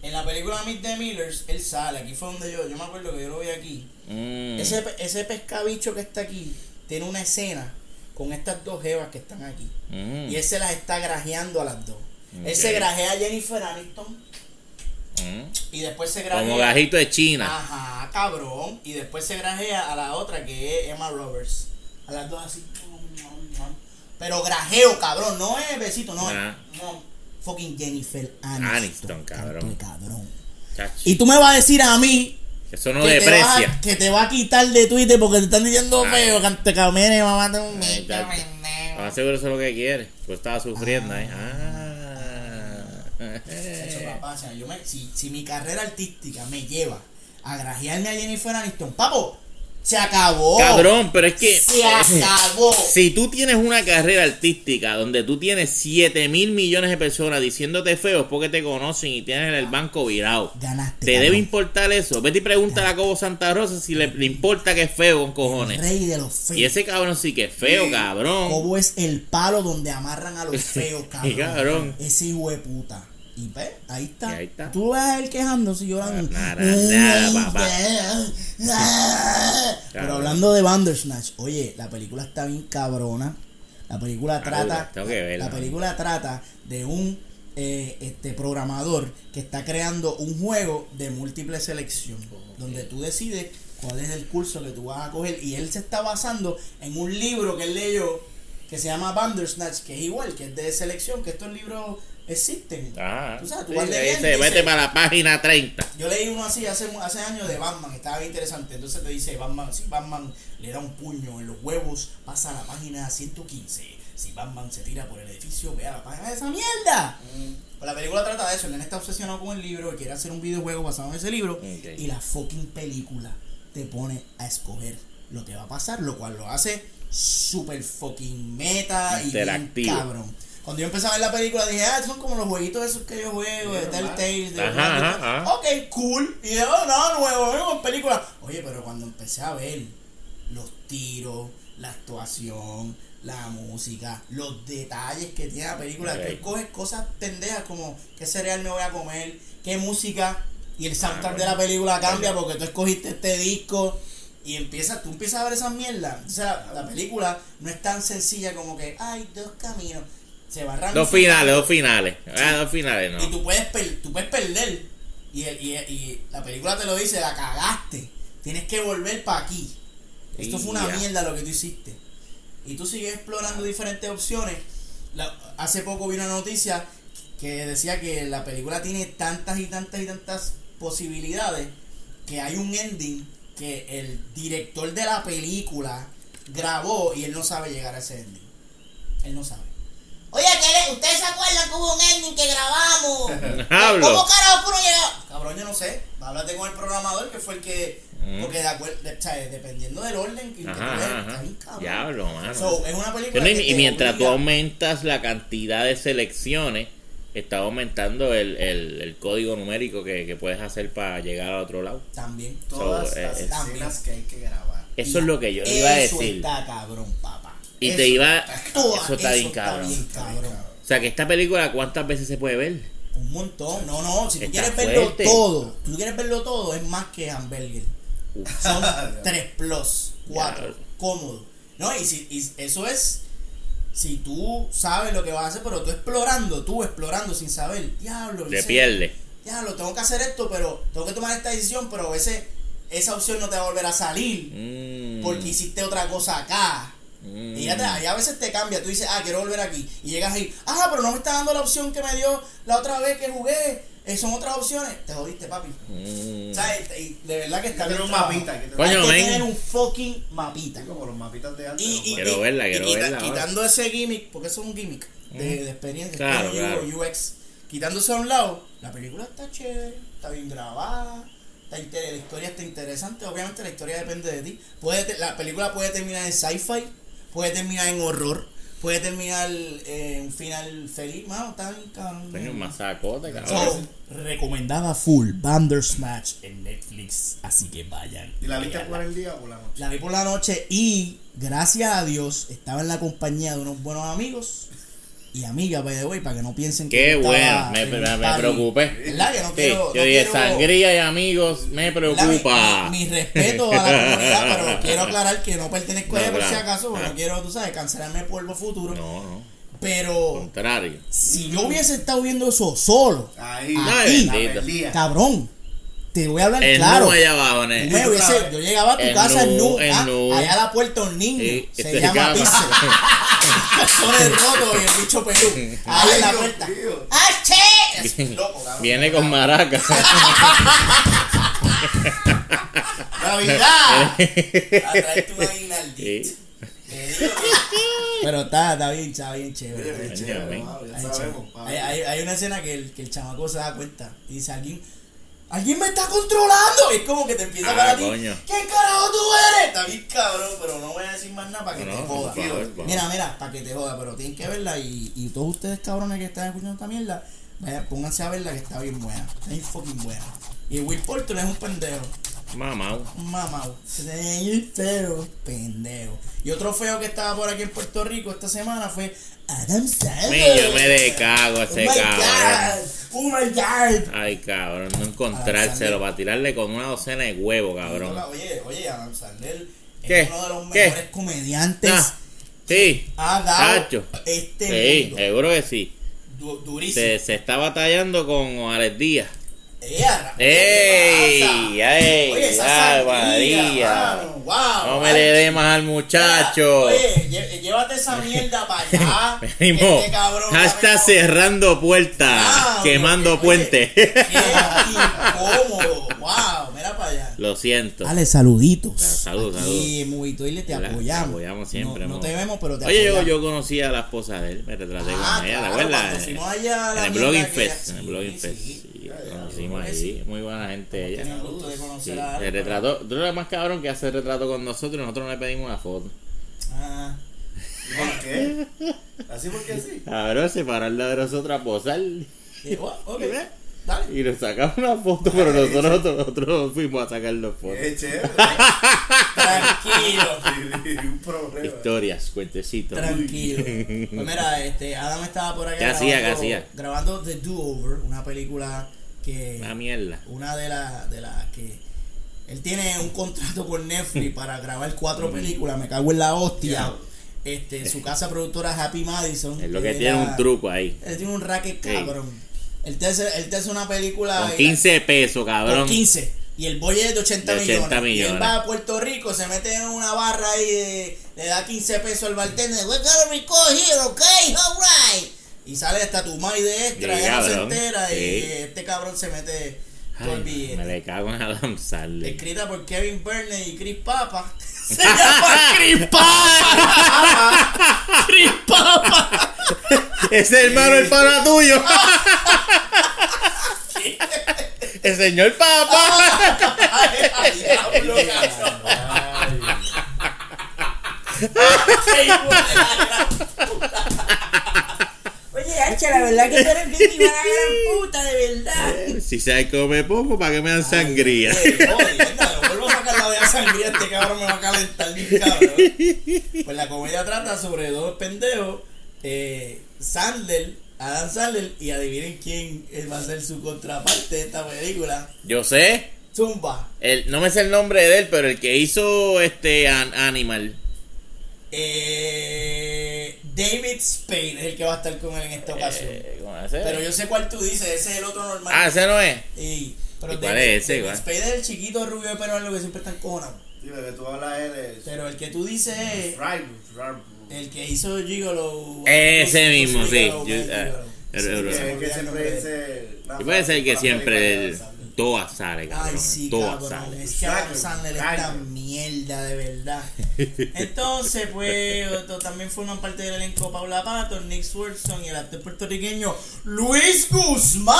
S1: En la película Meet the Millers, él sale. Aquí fue donde yo, yo me acuerdo que yo lo vi aquí.
S2: Mm.
S1: Ese, ese pescabicho que está aquí tiene una escena con estas dos jevas que están aquí.
S2: Mm.
S1: Y él se las está grajeando a las dos. Él
S2: Ok.
S1: se grajea a Jennifer Aniston
S2: Mm.
S1: y después se grajea.
S2: Como gajito de China.
S1: Ajá, cabrón. Y después se grajea a la otra que es Emma Roberts. A las dos así. Pero grajeo, cabrón. No es besito, no. es- no. Fucking Jennifer Aniston.
S2: Aniston, cabrón.
S1: Canto de cabrón.
S2: Chacho.
S1: Y tú me vas a decir a mí
S2: Eso no
S1: que, te vas a,
S2: deprecia.
S1: que te va a quitar de Twitter porque te están diciendo
S2: Ah.
S1: feo. Que te camine, mamá. te un.
S2: Ah, seguro eso es lo que quiere. Pues estaba sufriendo
S1: hecho,
S2: Ah.
S1: papá, o sea, yo me- si, si mi carrera artística me lleva a grajearme a Jennifer Aniston, papo, se acabó.
S2: Cabrón, pero es que.
S1: Se acabó.
S2: Si tú tienes una carrera artística donde tú tienes 7 mil millones de personas diciéndote feo es porque te conocen y tienes el banco virado.
S1: Ganaste.
S2: ¿Te
S1: cabrón.
S2: debe importar eso? Vete y pregúntale a Cobo Santa Rosa si le, le importa que es feo con cojones.
S1: Rey de los feos.
S2: Y ese cabrón sí que es feo, cabrón.
S1: Cobo es el palo donde amarran a los *laughs* feos, cabrón.
S2: cabrón.
S1: Ese hijo de puta. Y ve, ahí está.
S2: Y ahí está.
S1: Tú ves a él quejándose y llorando.
S2: Nada, nada, papá.
S1: Pero hablando de Bandersnatch, oye, la película está bien cabrona. La película trata.
S2: tengo que verla.
S1: La película trata de un eh, este programador que está creando un juego de múltiple selección. Donde tú decides cuál es el curso que tú vas a coger. Y él se está basando en un libro que él leyó que se llama Bandersnatch, que es igual, que es de selección, que estos libros existen.
S2: Ajá.
S1: Tú sabes, tú
S2: Sí,
S1: vas leyendo dice-
S2: para la página 30.
S1: yo leí uno así hace, hace años de Batman, estaba bien interesante. Entonces te dice, Batman, si Batman le da un puño en los huevos, pasa a la página 115. Si Batman se tira por el edificio, ve a la página de esa mierda. Pues la película trata de eso, el nene está obsesionado con el libro y quiere hacer un videojuego basado en ese libro. Y la fucking película te pone a escoger lo que va a pasar, lo cual lo hace super fucking meta y bien cabrón. Cuando yo empecé a ver la película dije, ah, son como los jueguitos esos que yo juego, de Telltale, de
S2: Ajá, ajá, ajá.
S1: Ok, cool. Y de oh, no, nuevo, nuevo película. Oye, pero cuando empecé a ver los tiros, la actuación, la música, los detalles que tiene la película,
S2: Ok.
S1: tú escoges cosas pendejas como qué cereal me voy a comer, qué música, y el soundtrack
S2: Ah,
S1: de la película cambia porque tú escogiste este disco. Y empiezas, tú empiezas a ver esas mierdas. O sea, la película no es tan sencilla como que hay dos caminos. Se va
S2: Dos
S1: ramificando.
S2: finales, dos finales. Ah, dos finales,
S1: Y
S2: no.
S1: tú puedes, per- tú puedes perder. Y, el- y, y la película te lo dice, la cagaste. Tienes que volver para aquí. Esto fue una
S2: Ya.
S1: mierda lo que tú hiciste. y tú sigues explorando diferentes opciones. La- hace poco vi una noticia que decía que la película tiene tantas y tantas y tantas posibilidades que hay un ending que el director de la película grabó y él no sabe llegar a ese ending. Él no sabe.
S5: Oye, ¿qué le- ¿ustedes se acuerdan que hubo un ending que grabamos? *laughs*
S2: Hablo.
S5: ¿Cómo carajo uno llegó?
S1: Cabrón, yo no sé. Háblate con el programador que fue el que.
S2: Mm.
S1: Porque de acuerdo, de- o sea, dependiendo del orden que está bien cabrón.
S2: Diablo, mano.
S1: So, es una película.
S2: Y,
S1: que
S2: y
S1: te
S2: mientras tú aumentas la cantidad de selecciones, está aumentando el, el, el código numérico que, que puedes hacer para llegar al otro lado.
S1: También.
S3: Todas
S2: So, eh,
S3: las
S2: eh,
S3: escenas que hay que grabar.
S2: Eso es lo que yo le iba a
S1: Eso
S2: decir.
S1: está cabrón, papá.
S2: Y
S1: Eso
S2: te iba.
S1: Toda-
S2: Eso está bien cabrón.
S1: bien cabrón.
S2: O sea, que esta película, ¿cuántas veces se puede ver?
S1: Un montón. No, no. Si tú
S2: Está
S1: quieres verlo todo, si tú quieres verlo todo, es más que hamburger.
S2: Uf.
S1: Son *laughs* 3 plus, 4,
S2: Diablo.
S1: cómodo. No, y, si, y eso es si tú sabes lo que vas a hacer, pero tú explorando, tú explorando sin saber, diablo,
S2: Te pierde.
S1: diablo, tengo que hacer esto, pero tengo que tomar esta decisión, pero a veces esa opción no te va a volver a salir
S2: Mm,
S1: porque hiciste otra cosa acá.
S2: Mm.
S1: Y ya, te- y a veces te cambia, tú dices, ah, quiero volver aquí. Y llegas ahí, ah, pero no me está dando la opción que me dio la otra vez que jugué. Eh, son otras opciones. Te jodiste, papi.
S2: Mm.
S1: ¿Sabes? Y de verdad que está bien
S3: un mapita. que te-
S2: Coño,
S1: Hay que
S2: men.
S1: tener un fucking mapita.
S3: Como los mapitas de antes.
S1: Y,
S3: los
S1: y-
S2: Quiero
S1: y-
S2: verla,
S1: y
S2: quiero
S1: quita-
S2: verla ahora.
S1: Quitando ese gimmick, porque eso es un gimmick de, de experiencia,
S2: Claro,
S1: de
S2: claro.
S1: UX. Quitándose a un lado, la película está chévere, está bien grabada, la historia está interesante. Obviamente la historia depende de ti. Puede la película puede terminar en sci-fi, puede terminar en horror, puede terminar en un final feliz. Mano, está bien cabrón.
S2: Coño, un masacote, cabrón.
S1: So, recomendada full Bandersmatch en Netflix, así que vayan.
S3: ¿Y la viste por el día o por la noche?
S1: La vi por la noche y gracias a Dios estaba en la compañía de unos buenos amigos y amigas, by the way, para que no piensen que
S2: Qué bueno, me, me, me preocupé.
S1: ¿Verdad? Que no
S2: Sí,
S1: quiero.
S2: yo
S1: no
S2: dije,
S1: quiero-
S2: sangría y amigos, me preocupa.
S1: Mi, mi respeto a la comunidad, pero *laughs* quiero aclarar que no pertenezco a ella
S2: No,
S1: por si acaso, porque
S2: Ah.
S1: no quiero, tú sabes, cancelarme el polvo futuro.
S2: No, no,
S1: Pero
S2: contrario.
S1: si yo hubiese estado viendo eso solo,
S3: Ahí.
S1: Aquí. cabrón, te voy a hablar
S2: El
S1: claro.
S2: allá abajo, ne.
S1: Me hubiese- yo llegaba a tu
S2: El
S1: casa en
S2: nu,
S1: nu, allá a la puerta un niño,
S2: Sí,
S1: se
S2: este
S1: llama. Pixel, con el roto y el bicho pelú, *laughs* ahí en la puerta.
S5: ¡Ah, che!
S1: Es loco, cabrón.
S2: Viene con maracas.
S1: Navidad. *laughs* A traerte una guinaldita.
S2: Sí.
S1: Te digo que- Pero está, está bien, está bien chévere. Está bien chévere. hay, hay- hay una escena que el, que el chamaco se da cuenta y dice, alguien, alguien me está controlando. Es como que te empieza a
S2: Ah,
S1: hablar a ti.
S2: coño.
S1: ¿Quién carajo tú eres? Está bien cabrón, pero no voy a decir más nada para que
S2: No,
S1: te
S2: no,
S1: joda.
S2: favor.
S1: Mira, mira, para que te joda, pero tienen que verla y, y todos ustedes cabrones que están escuchando esta mierda, vayan, pónganse a verla que está bien buena. Está bien fucking buena. Y Will Porter es un pendejo. Mamau. Sí, feo, pendejo. Y otro feo que estaba por aquí en Puerto Rico esta semana fue Adam Sandler.
S2: yo me decago a ese
S1: oh
S2: cabrón.
S1: Oh my God.
S2: Ay, cabrón, no encontrárselo para tirarle con una docena de huevos, cabrón.
S1: Oye, oye, Adam Sandler
S2: ¿Qué?
S1: es uno de los
S2: ¿Qué?
S1: mejores comediantes
S2: Ah, sí,
S1: ha dado este
S2: sí,
S1: mundo.
S2: seguro que sí.
S1: Du- durísimo.
S2: Se, se está batallando con Alex Díaz. ¡Ey! ¡Ey!
S1: Oye, esa
S2: ¡Ay,
S1: sangría, mano, wow,
S2: No me
S1: ay.
S2: le dé más al muchacho.
S1: Oye, llévate esa *laughs* mierda para allá. *laughs*
S2: Venimos.
S1: este cabrón
S2: Hashtag
S1: sabe
S2: cerrando puertas,
S1: Ah,
S2: quemando
S1: oye,
S2: puentes.
S1: Qué incómodo. Wow, mira para allá.
S2: Lo siento.
S1: Dale, saluditos.
S2: Salud, salud.
S1: Y en Movie Toilet te
S2: Hola,
S1: apoyamos.
S2: te apoyamos siempre,
S1: No, no te vemos, pero te
S2: Oye, yo,
S1: apoyamos.
S2: yo conocí a la esposa de él, me retraté
S1: Ah,
S2: con ella, ¿te
S1: claro,
S2: acuerdas?
S1: cuando fuimos allá a la
S2: En el Blogging Fest, en el Blogging. Fest. Sí, conocimos
S1: sí.
S2: muy buena gente ella.
S1: Tenía gusto de
S2: Sí,
S1: conocer a
S2: el retrato, tú eres más cabrón que hace retrato con nosotros y nosotros no le pedimos una foto.
S1: Ah,
S3: ¿Por qué? ¿Así porque sí?
S2: Cabrón, separarla de nosotros a posar y
S1: y- Dale.
S2: nos sacamos una foto, pero nosotros, nosotros fuimos a sacarnos fotos.
S3: Qué chévere.
S1: Tranquilo. *laughs*
S3: un problema.
S2: Historias, cuentecitos.
S1: Tranquilo. Pues mira, este, Adam estaba por acá
S2: ¿Qué hacía, qué
S1: grabando,
S2: hacía?
S1: grabando The Do-Over, una película que...
S2: Una mierda.
S1: una de las de las que él tiene un contrato con Netflix para grabar cuatro *laughs* películas, me cago en la hostia. Este, su casa productora Happy Madison.
S2: Es lo que tiene un truco ahí.
S1: Él tiene un racket
S2: Sí.
S1: cabrón. Él te hace una película
S2: Con 15 pesos, cabrón.
S1: 15. Y el boy es de 80,
S2: De 80
S1: millones. Y él
S2: millones.
S1: va a Puerto Rico, se mete en una barra ahí, de- le da 15 pesos al bartender. We're gonna record here, okay? Alright. Y sale hasta tu mai de extra, ya no se entera. Y
S2: Sí.
S1: este cabrón se mete todo el billete.
S2: me le cago en Adam Sandler.
S1: Escrita por Kevin Burnett y Chris Papa. *laughs* Se llama Chris Papa. *laughs* Chris Papa. *laughs*
S2: Ese hermano el pana tuyo. *laughs* el señor Papa.
S1: Qué. Oye, Hacha, la verdad que tú eres víctima de la gran puta, de verdad.
S2: si se come poco, ¿para que me dan sangría?
S1: Vuelvo a sacar la de sangría, este cabrón me va a calentar bien cabrón. Pues la comedia trata sobre dos pendejos, eh, Sandler, Adam Sandler, y adivinen quién va a ser su contraparte de esta película.
S2: Yo sé.
S1: Zumba.
S2: El, no me sé el nombre de él, pero el que hizo este An- Animal.
S1: Eh, David Spade es el que va a estar con él en esta ocasión.
S2: Eh, ¿cómo se llama?
S1: Pero yo sé cuál tú dices, ese es el otro normal.
S2: Ah, ese no es.
S1: Y, pero
S2: ¿Y cuál
S1: David,
S2: es ese,
S1: David
S2: cuál?
S1: Spade es el chiquito rubio de pelo largo que siempre está encojonado.
S3: Dime que tú hablas él es.
S1: Pero el que tú dices es
S3: Right, right.
S1: El que hizo Gigolo.
S2: Ese mismo, sí. Puede ser que siempre el, todas sale, cabrón.
S1: Ay, sí,
S2: todas
S1: cabrón.
S2: sale.
S1: Es que Adam Sandler es tan mierda, de verdad. Entonces, pues, *laughs* otro- también forman parte del elenco Paula Patton, Nick Swartzen y el actor puertorriqueño Luis Guzmán.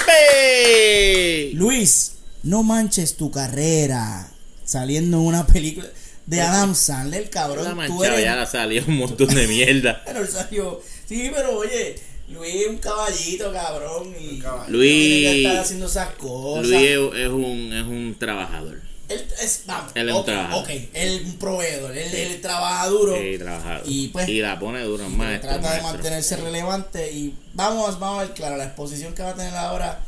S2: ¡Epe!
S1: Luis, no manches tu carrera saliendo en una película de Adam Sandler, cabrón.
S2: La
S1: tú
S2: manchada
S1: eres-
S2: ya la salió un montón de mierda. *laughs*
S1: Pero salió. Sí, pero oye, Luis es un caballito, cabrón. Y
S3: Un
S1: que
S2: Luis,
S1: estar haciendo esas cosas.
S2: Luis es, es un, es un trabajador.
S1: Él es, vamos,
S2: Él es un
S1: ok,
S2: trabajador.
S1: ok, él es un proveedor, él, él trabaja duro.
S2: Sí, trabajador.
S1: Y, pues,
S2: la pone duro,
S1: pero
S2: maestro.
S1: trata de
S2: maestro.
S1: mantenerse relevante y vamos, vamos a ver, claro, la exposición que va a tener ahora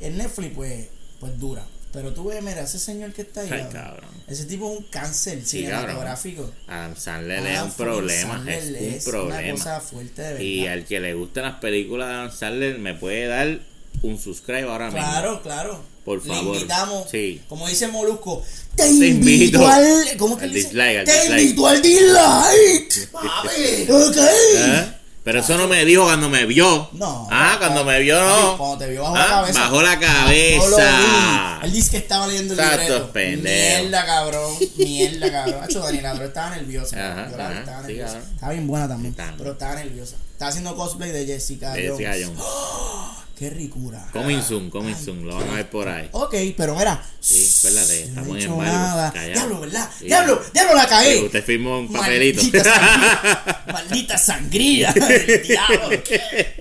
S1: en Netflix, pues, pues dura. Pero tú ves, mira, ese señor que está ahí,
S2: Ay,
S1: cabrón, ese tipo es un cáncer
S2: Sí,
S1: cinematográfico.
S2: Adam Sandler es
S1: Adam
S2: un
S1: fucking
S2: problema,
S1: Sandler
S2: es un
S1: es Una cosa fuerte de verdad.
S2: Y al que le gusten las películas de Adam Sandler me puede dar un subscribe ahora mismo.
S1: Claro, claro.
S2: Por
S1: Le
S2: favor.
S1: invitamos,
S2: Sí.
S1: como dice Molusco, te,
S2: Te
S1: invito,
S2: invito
S1: al. ¿Cómo que
S2: al
S1: le dice?
S2: dislike, al
S1: Te
S2: dislike.
S1: invito al dislike.
S3: ¡Papi! *laughs*
S1: Ok.
S2: ¿Eh? Pero eso no me dijo cuando me vio.
S1: No.
S2: Ah, cuando me vio no.
S1: Cuando te vio bajo
S2: Ah,
S1: la cabeza.
S2: Bajó la cabeza.
S1: Él dice que estaba leyendo el libreto. Mierda, cabrón. Mierda, cabrón. Hacho, Daniela, pero estaba nerviosa. Estaba nerviosa. Estaba bien buena también. Pero estaba nerviosa. Estaba haciendo cosplay de Jessica Jones.
S2: Jessica Jones.
S1: Qué ricura.
S2: Coming soon, coming soon. Lo van a ver por ahí.
S1: Ok, pero mira.
S2: Sí, espérate,
S1: no
S2: estamos
S1: he
S2: en embargo,
S1: nada. Diablo, ¿verdad?
S2: Sí.
S1: Diablo, diablo, la cagué.
S2: Sí, usted firmó un papelito. *laughs*
S1: Maldita sangría. Maldita *laughs* sangría del diablo.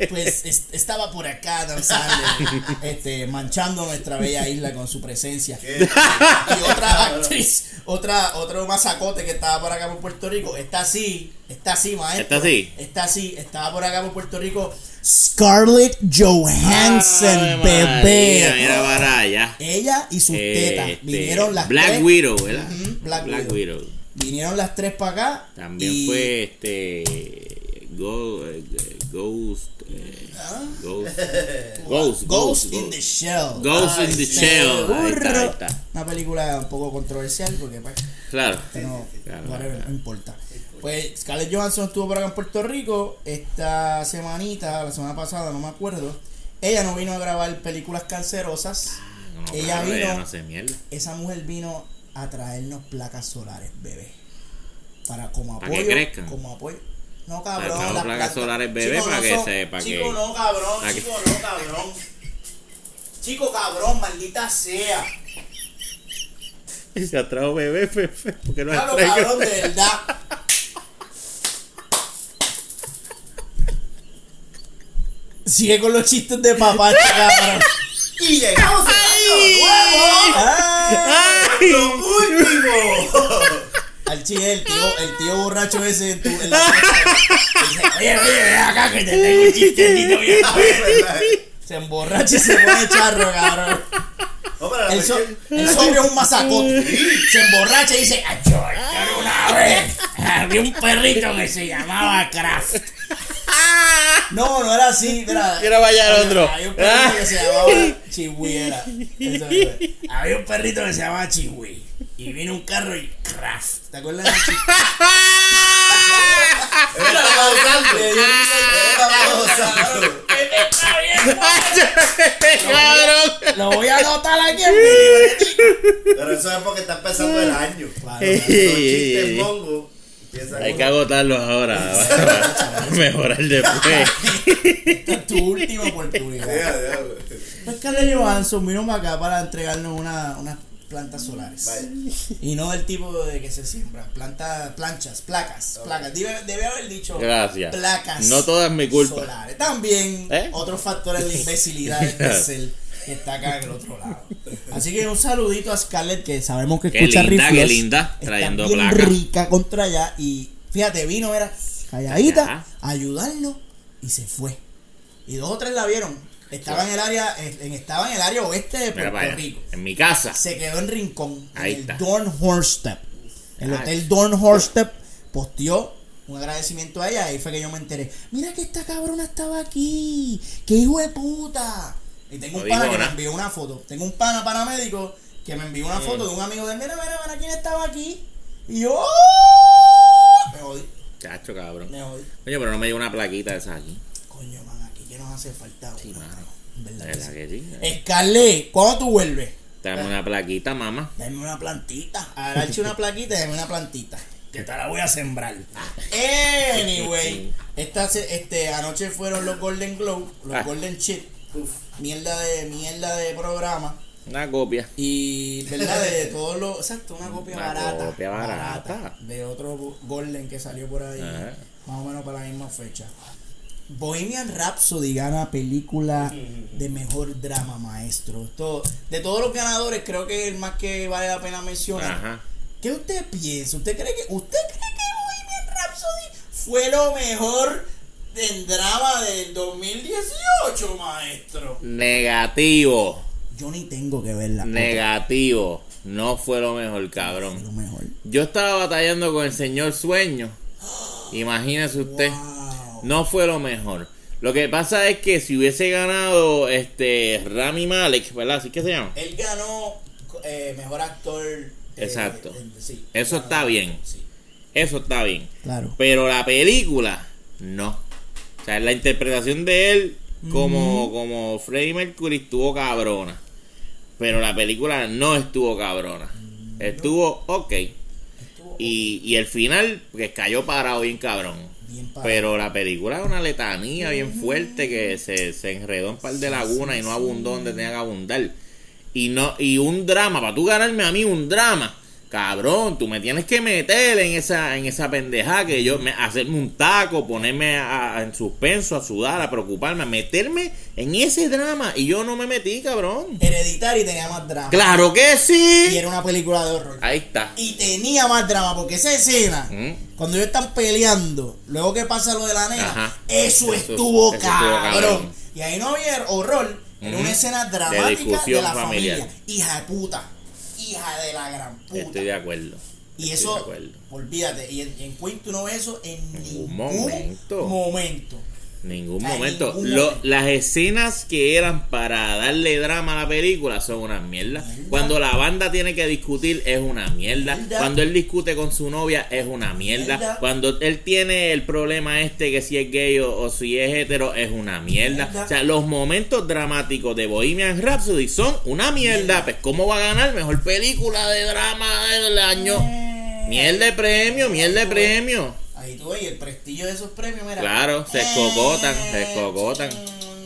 S1: Pues es- estaba por acá Adam Sandler, este, manchando nuestra bella isla con su presencia. Y otra actriz, otra, otro mazacote que estaba por acá por Puerto Rico, está así, está así, maestro.
S2: ¿Está así?
S1: Está así, estaba por acá por Puerto Rico. Scarlett Johansson,
S2: Ave
S1: bebé.
S2: María, Mira para allá.
S1: Ella y sus tetas.
S2: Este,
S1: Vinieron las
S2: Black
S1: tres.
S2: Widow, ¿verdad?
S1: Ujú, Black Widow.
S2: Widow.
S1: Vinieron las tres para acá.
S2: También
S1: y-
S2: fue este. Go, eh, Ghost. eh, *laughs* Ghost. Ghost.
S1: ¿Ah? Ghost in the Shell.
S2: Ghost in the
S1: Ay,
S2: Shell. Ahí está, ahí está.
S1: Una película un poco controversial porque pues
S2: Claro.
S1: no,
S2: Claro, claro.
S1: no importa. Pues Scarlett Johansson estuvo por acá en Puerto Rico esta semanita, la semana pasada, no me acuerdo. Ella no vino a grabar películas cancerosas.
S2: No,
S1: Ella vino-
S2: ella no hace mierda.
S1: Esa mujer vino a traernos placas solares, bebé. Para como
S2: Para que
S1: apoyo.
S2: crezcan.
S1: Como apoyo. No,
S2: Para
S1: cabrón.
S2: traer
S1: las
S2: placas solares, bebé,
S1: Chico,
S2: para
S1: no
S2: que
S1: son-
S2: se- para
S1: Chico,
S2: que-
S1: no, cabrón.
S2: para que-
S1: Chico, no, cabrón. Chico, cabrón, maldita sea. *laughs*
S2: Y se ha traído bebé, Fefe. *laughs* Porque no
S1: Claro, cabrón, de verdad. Sigue con los chistes de papá, este *laughs* cabrón.
S3: Y llegamos a
S2: ¡Ay!
S3: lo último.
S1: Al chile, el tío, el tío borracho ese en, tu, en la *laughs* dice, oye, oye, ven acá que te tengo un chistecito bien bueno". Se emborracha y se pone charro, cabrón.
S3: No,
S1: El, so- sobrio es un mazacote. Se emborracha y dice, "Acho, yo una vez *laughs* había un perrito que se llamaba Kraft. *laughs* No, no era así. Era,
S2: Quiero bailar otro.
S1: Había un perrito que se llamaba Chihui. Era. Era. Había un perrito que se llamaba Chihui. Y vino un carro y craft. ¿Te acuerdas de Chihui? Está bien,
S2: Cabrón.
S1: Lo voy a anotar aquí en mi.
S3: Pero eso es porque está empezando el año.
S1: Claro.
S3: Los chistes mongos
S2: Hay que agotarlos ahora *laughs* para mejorar después.
S1: Esta es tu última oportunidad. Pues Scarlett Johansson vino para acá para entregarnos una, unas plantas solares.
S3: Vaya.
S1: Y no del tipo de que se siembran. Plantas, planchas, placas, placas. Debe, debe haber dicho
S2: Gracias.
S1: placas.
S2: No todo es mi culpa.
S1: Solares. También
S2: ¿Eh?
S1: otros factores de imbecilidad de ser *laughs* que está acá en el otro lado. Así que un saludito a Scarlett que sabemos que
S2: Qué
S1: escucha
S2: linda, qué linda,
S1: Está
S2: trayendo
S1: bien
S2: placas.
S1: rica contra allá y fíjate, vino, era calladita,
S2: Allá.
S1: a ayudarlo y se fue. Y dos o tres la vieron. Estaba en el área, en, estaba en el área oeste de Puerto. Rico.
S2: En mi casa.
S1: Se quedó en Rincón,
S2: Ahí
S1: en el
S2: está.
S1: Dornhorstep. El
S2: Ay.
S1: hotel Dornhorstep posteó un agradecimiento a ella. Ahí fue que yo me enteré. Mira que esta cabrona estaba aquí. ¡Qué hijo de puta! Y tengo
S2: No
S1: un pana que me envió una foto. Tengo un pana paramédico que me envió una foto de un amigo de él. Mira, mira, mira quién estaba aquí. Y yo. ¡oh! Me jodí,
S2: Chacho, cabrón.
S1: me jodí.
S2: Oye, pero no me dio una plaquita de esa aquí.
S1: Coño, man, aquí que nos hace falta.
S2: Sí,
S1: una,
S2: mano.
S1: verdad que
S2: verdad
S1: sí.
S2: que sí.
S1: Scarlett, ¿cuándo tú vuelves?
S2: Dame una plaquita, mamá.
S1: Dame una plantita. Agarrache una plaquita y dame una plantita. Que te la voy a sembrar. *laughs* Anyway, esta, este, anoche fueron los Golden Globe, los
S2: Ah.
S1: Golden Mierda de, mierda de programa.
S2: Una copia.
S1: Y, ¿verdad? De todos los. Exacto, una copia
S2: Una
S1: barata.
S2: copia barata.
S1: De otro Golden que salió por ahí.
S2: Ajá.
S1: Más o menos para la misma fecha. Bohemian Rhapsody gana película de mejor drama, maestro. Esto- de todos los ganadores, creo que el más que vale la pena mencionar.
S2: Ajá.
S1: ¿Qué usted piensa? ¿Usted cree que usted cree que Bohemian Rhapsody fue lo mejor del drama del 2018, maestro?
S2: Negativo.
S1: Yo ni tengo que verla.
S2: Negativo. No fue lo mejor,
S1: Fue
S2: cabrón.
S1: lo mejor.
S2: Yo estaba batallando con el señor Sueño. Imagínese usted.
S1: Wow.
S2: No fue lo mejor. Lo que pasa es que si hubiese ganado este Rami Malek, ¿verdad? ¿Así que se llama?
S1: Él ganó eh, mejor actor. eh,
S2: Exacto.
S1: eh, sí,
S2: Eso
S1: ganó,
S2: está bien.
S1: Sí,
S2: Eso está bien.
S1: claro.
S2: Pero la película, no. O sea, la interpretación de él como, como Freddie Mercury estuvo cabrona. Pero la película no estuvo cabrona. Estuvo ok.
S1: Estuvo
S2: Y, y el final, que cayó parado bien cabrón.
S1: bien.
S2: Pero la película es una letanía bien fuerte que se, se enredó en par de lagunas y no abundó donde tenía que abundar. Y no y un drama, para tú ganarme a mí un drama. Cabrón, tú me tienes que meter en esa en esa pendejada que yo me hacerme un taco, ponerme a- a- en suspenso, a sudar, a preocuparme, a meterme en ese drama y yo no me metí, cabrón.
S1: Hereditary tenía más drama.
S2: Claro que
S1: Y
S2: sí.
S1: era una película de horror.
S2: Ahí está.
S1: Y tenía más drama, porque esa escena,
S2: Mm.
S1: cuando ellos están peleando, luego que pasa lo de la nena,
S2: Ajá.
S1: eso,
S2: Eso-
S1: estuvo,
S2: eso estuvo
S1: cabrón. Y ahí no había horror, era una escena
S2: De
S1: dramática de,
S2: discusión
S1: la
S2: familiar.
S1: familia. Hija de puta, hija de la gran puta.
S2: Estoy de acuerdo.
S1: y
S2: estoy
S1: eso, olvídate, y en, en Queen tú no ves eso en ningún
S2: momento.
S1: momento.
S2: Ningún momento.
S1: ningún
S2: Lo- las escenas que eran para darle drama a la película son una mierda.
S1: Mierda.
S2: Cuando la banda tiene que discutir es una mierda.
S1: Mierda.
S2: Cuando él discute con su novia es una mierda.
S1: Mierda.
S2: Cuando él tiene el problema este que si es gay o, o si es hetero es una mierda. O sea, los momentos dramáticos de Bohemian Rhapsody son una mierda. Pues ¿cómo va a ganar mejor película de drama del año? Mierda de premio, mierda de premio.
S1: Ahí tú ves, y el prestigio de esos premios, mira.
S2: Claro, se escocotan, se escocotan.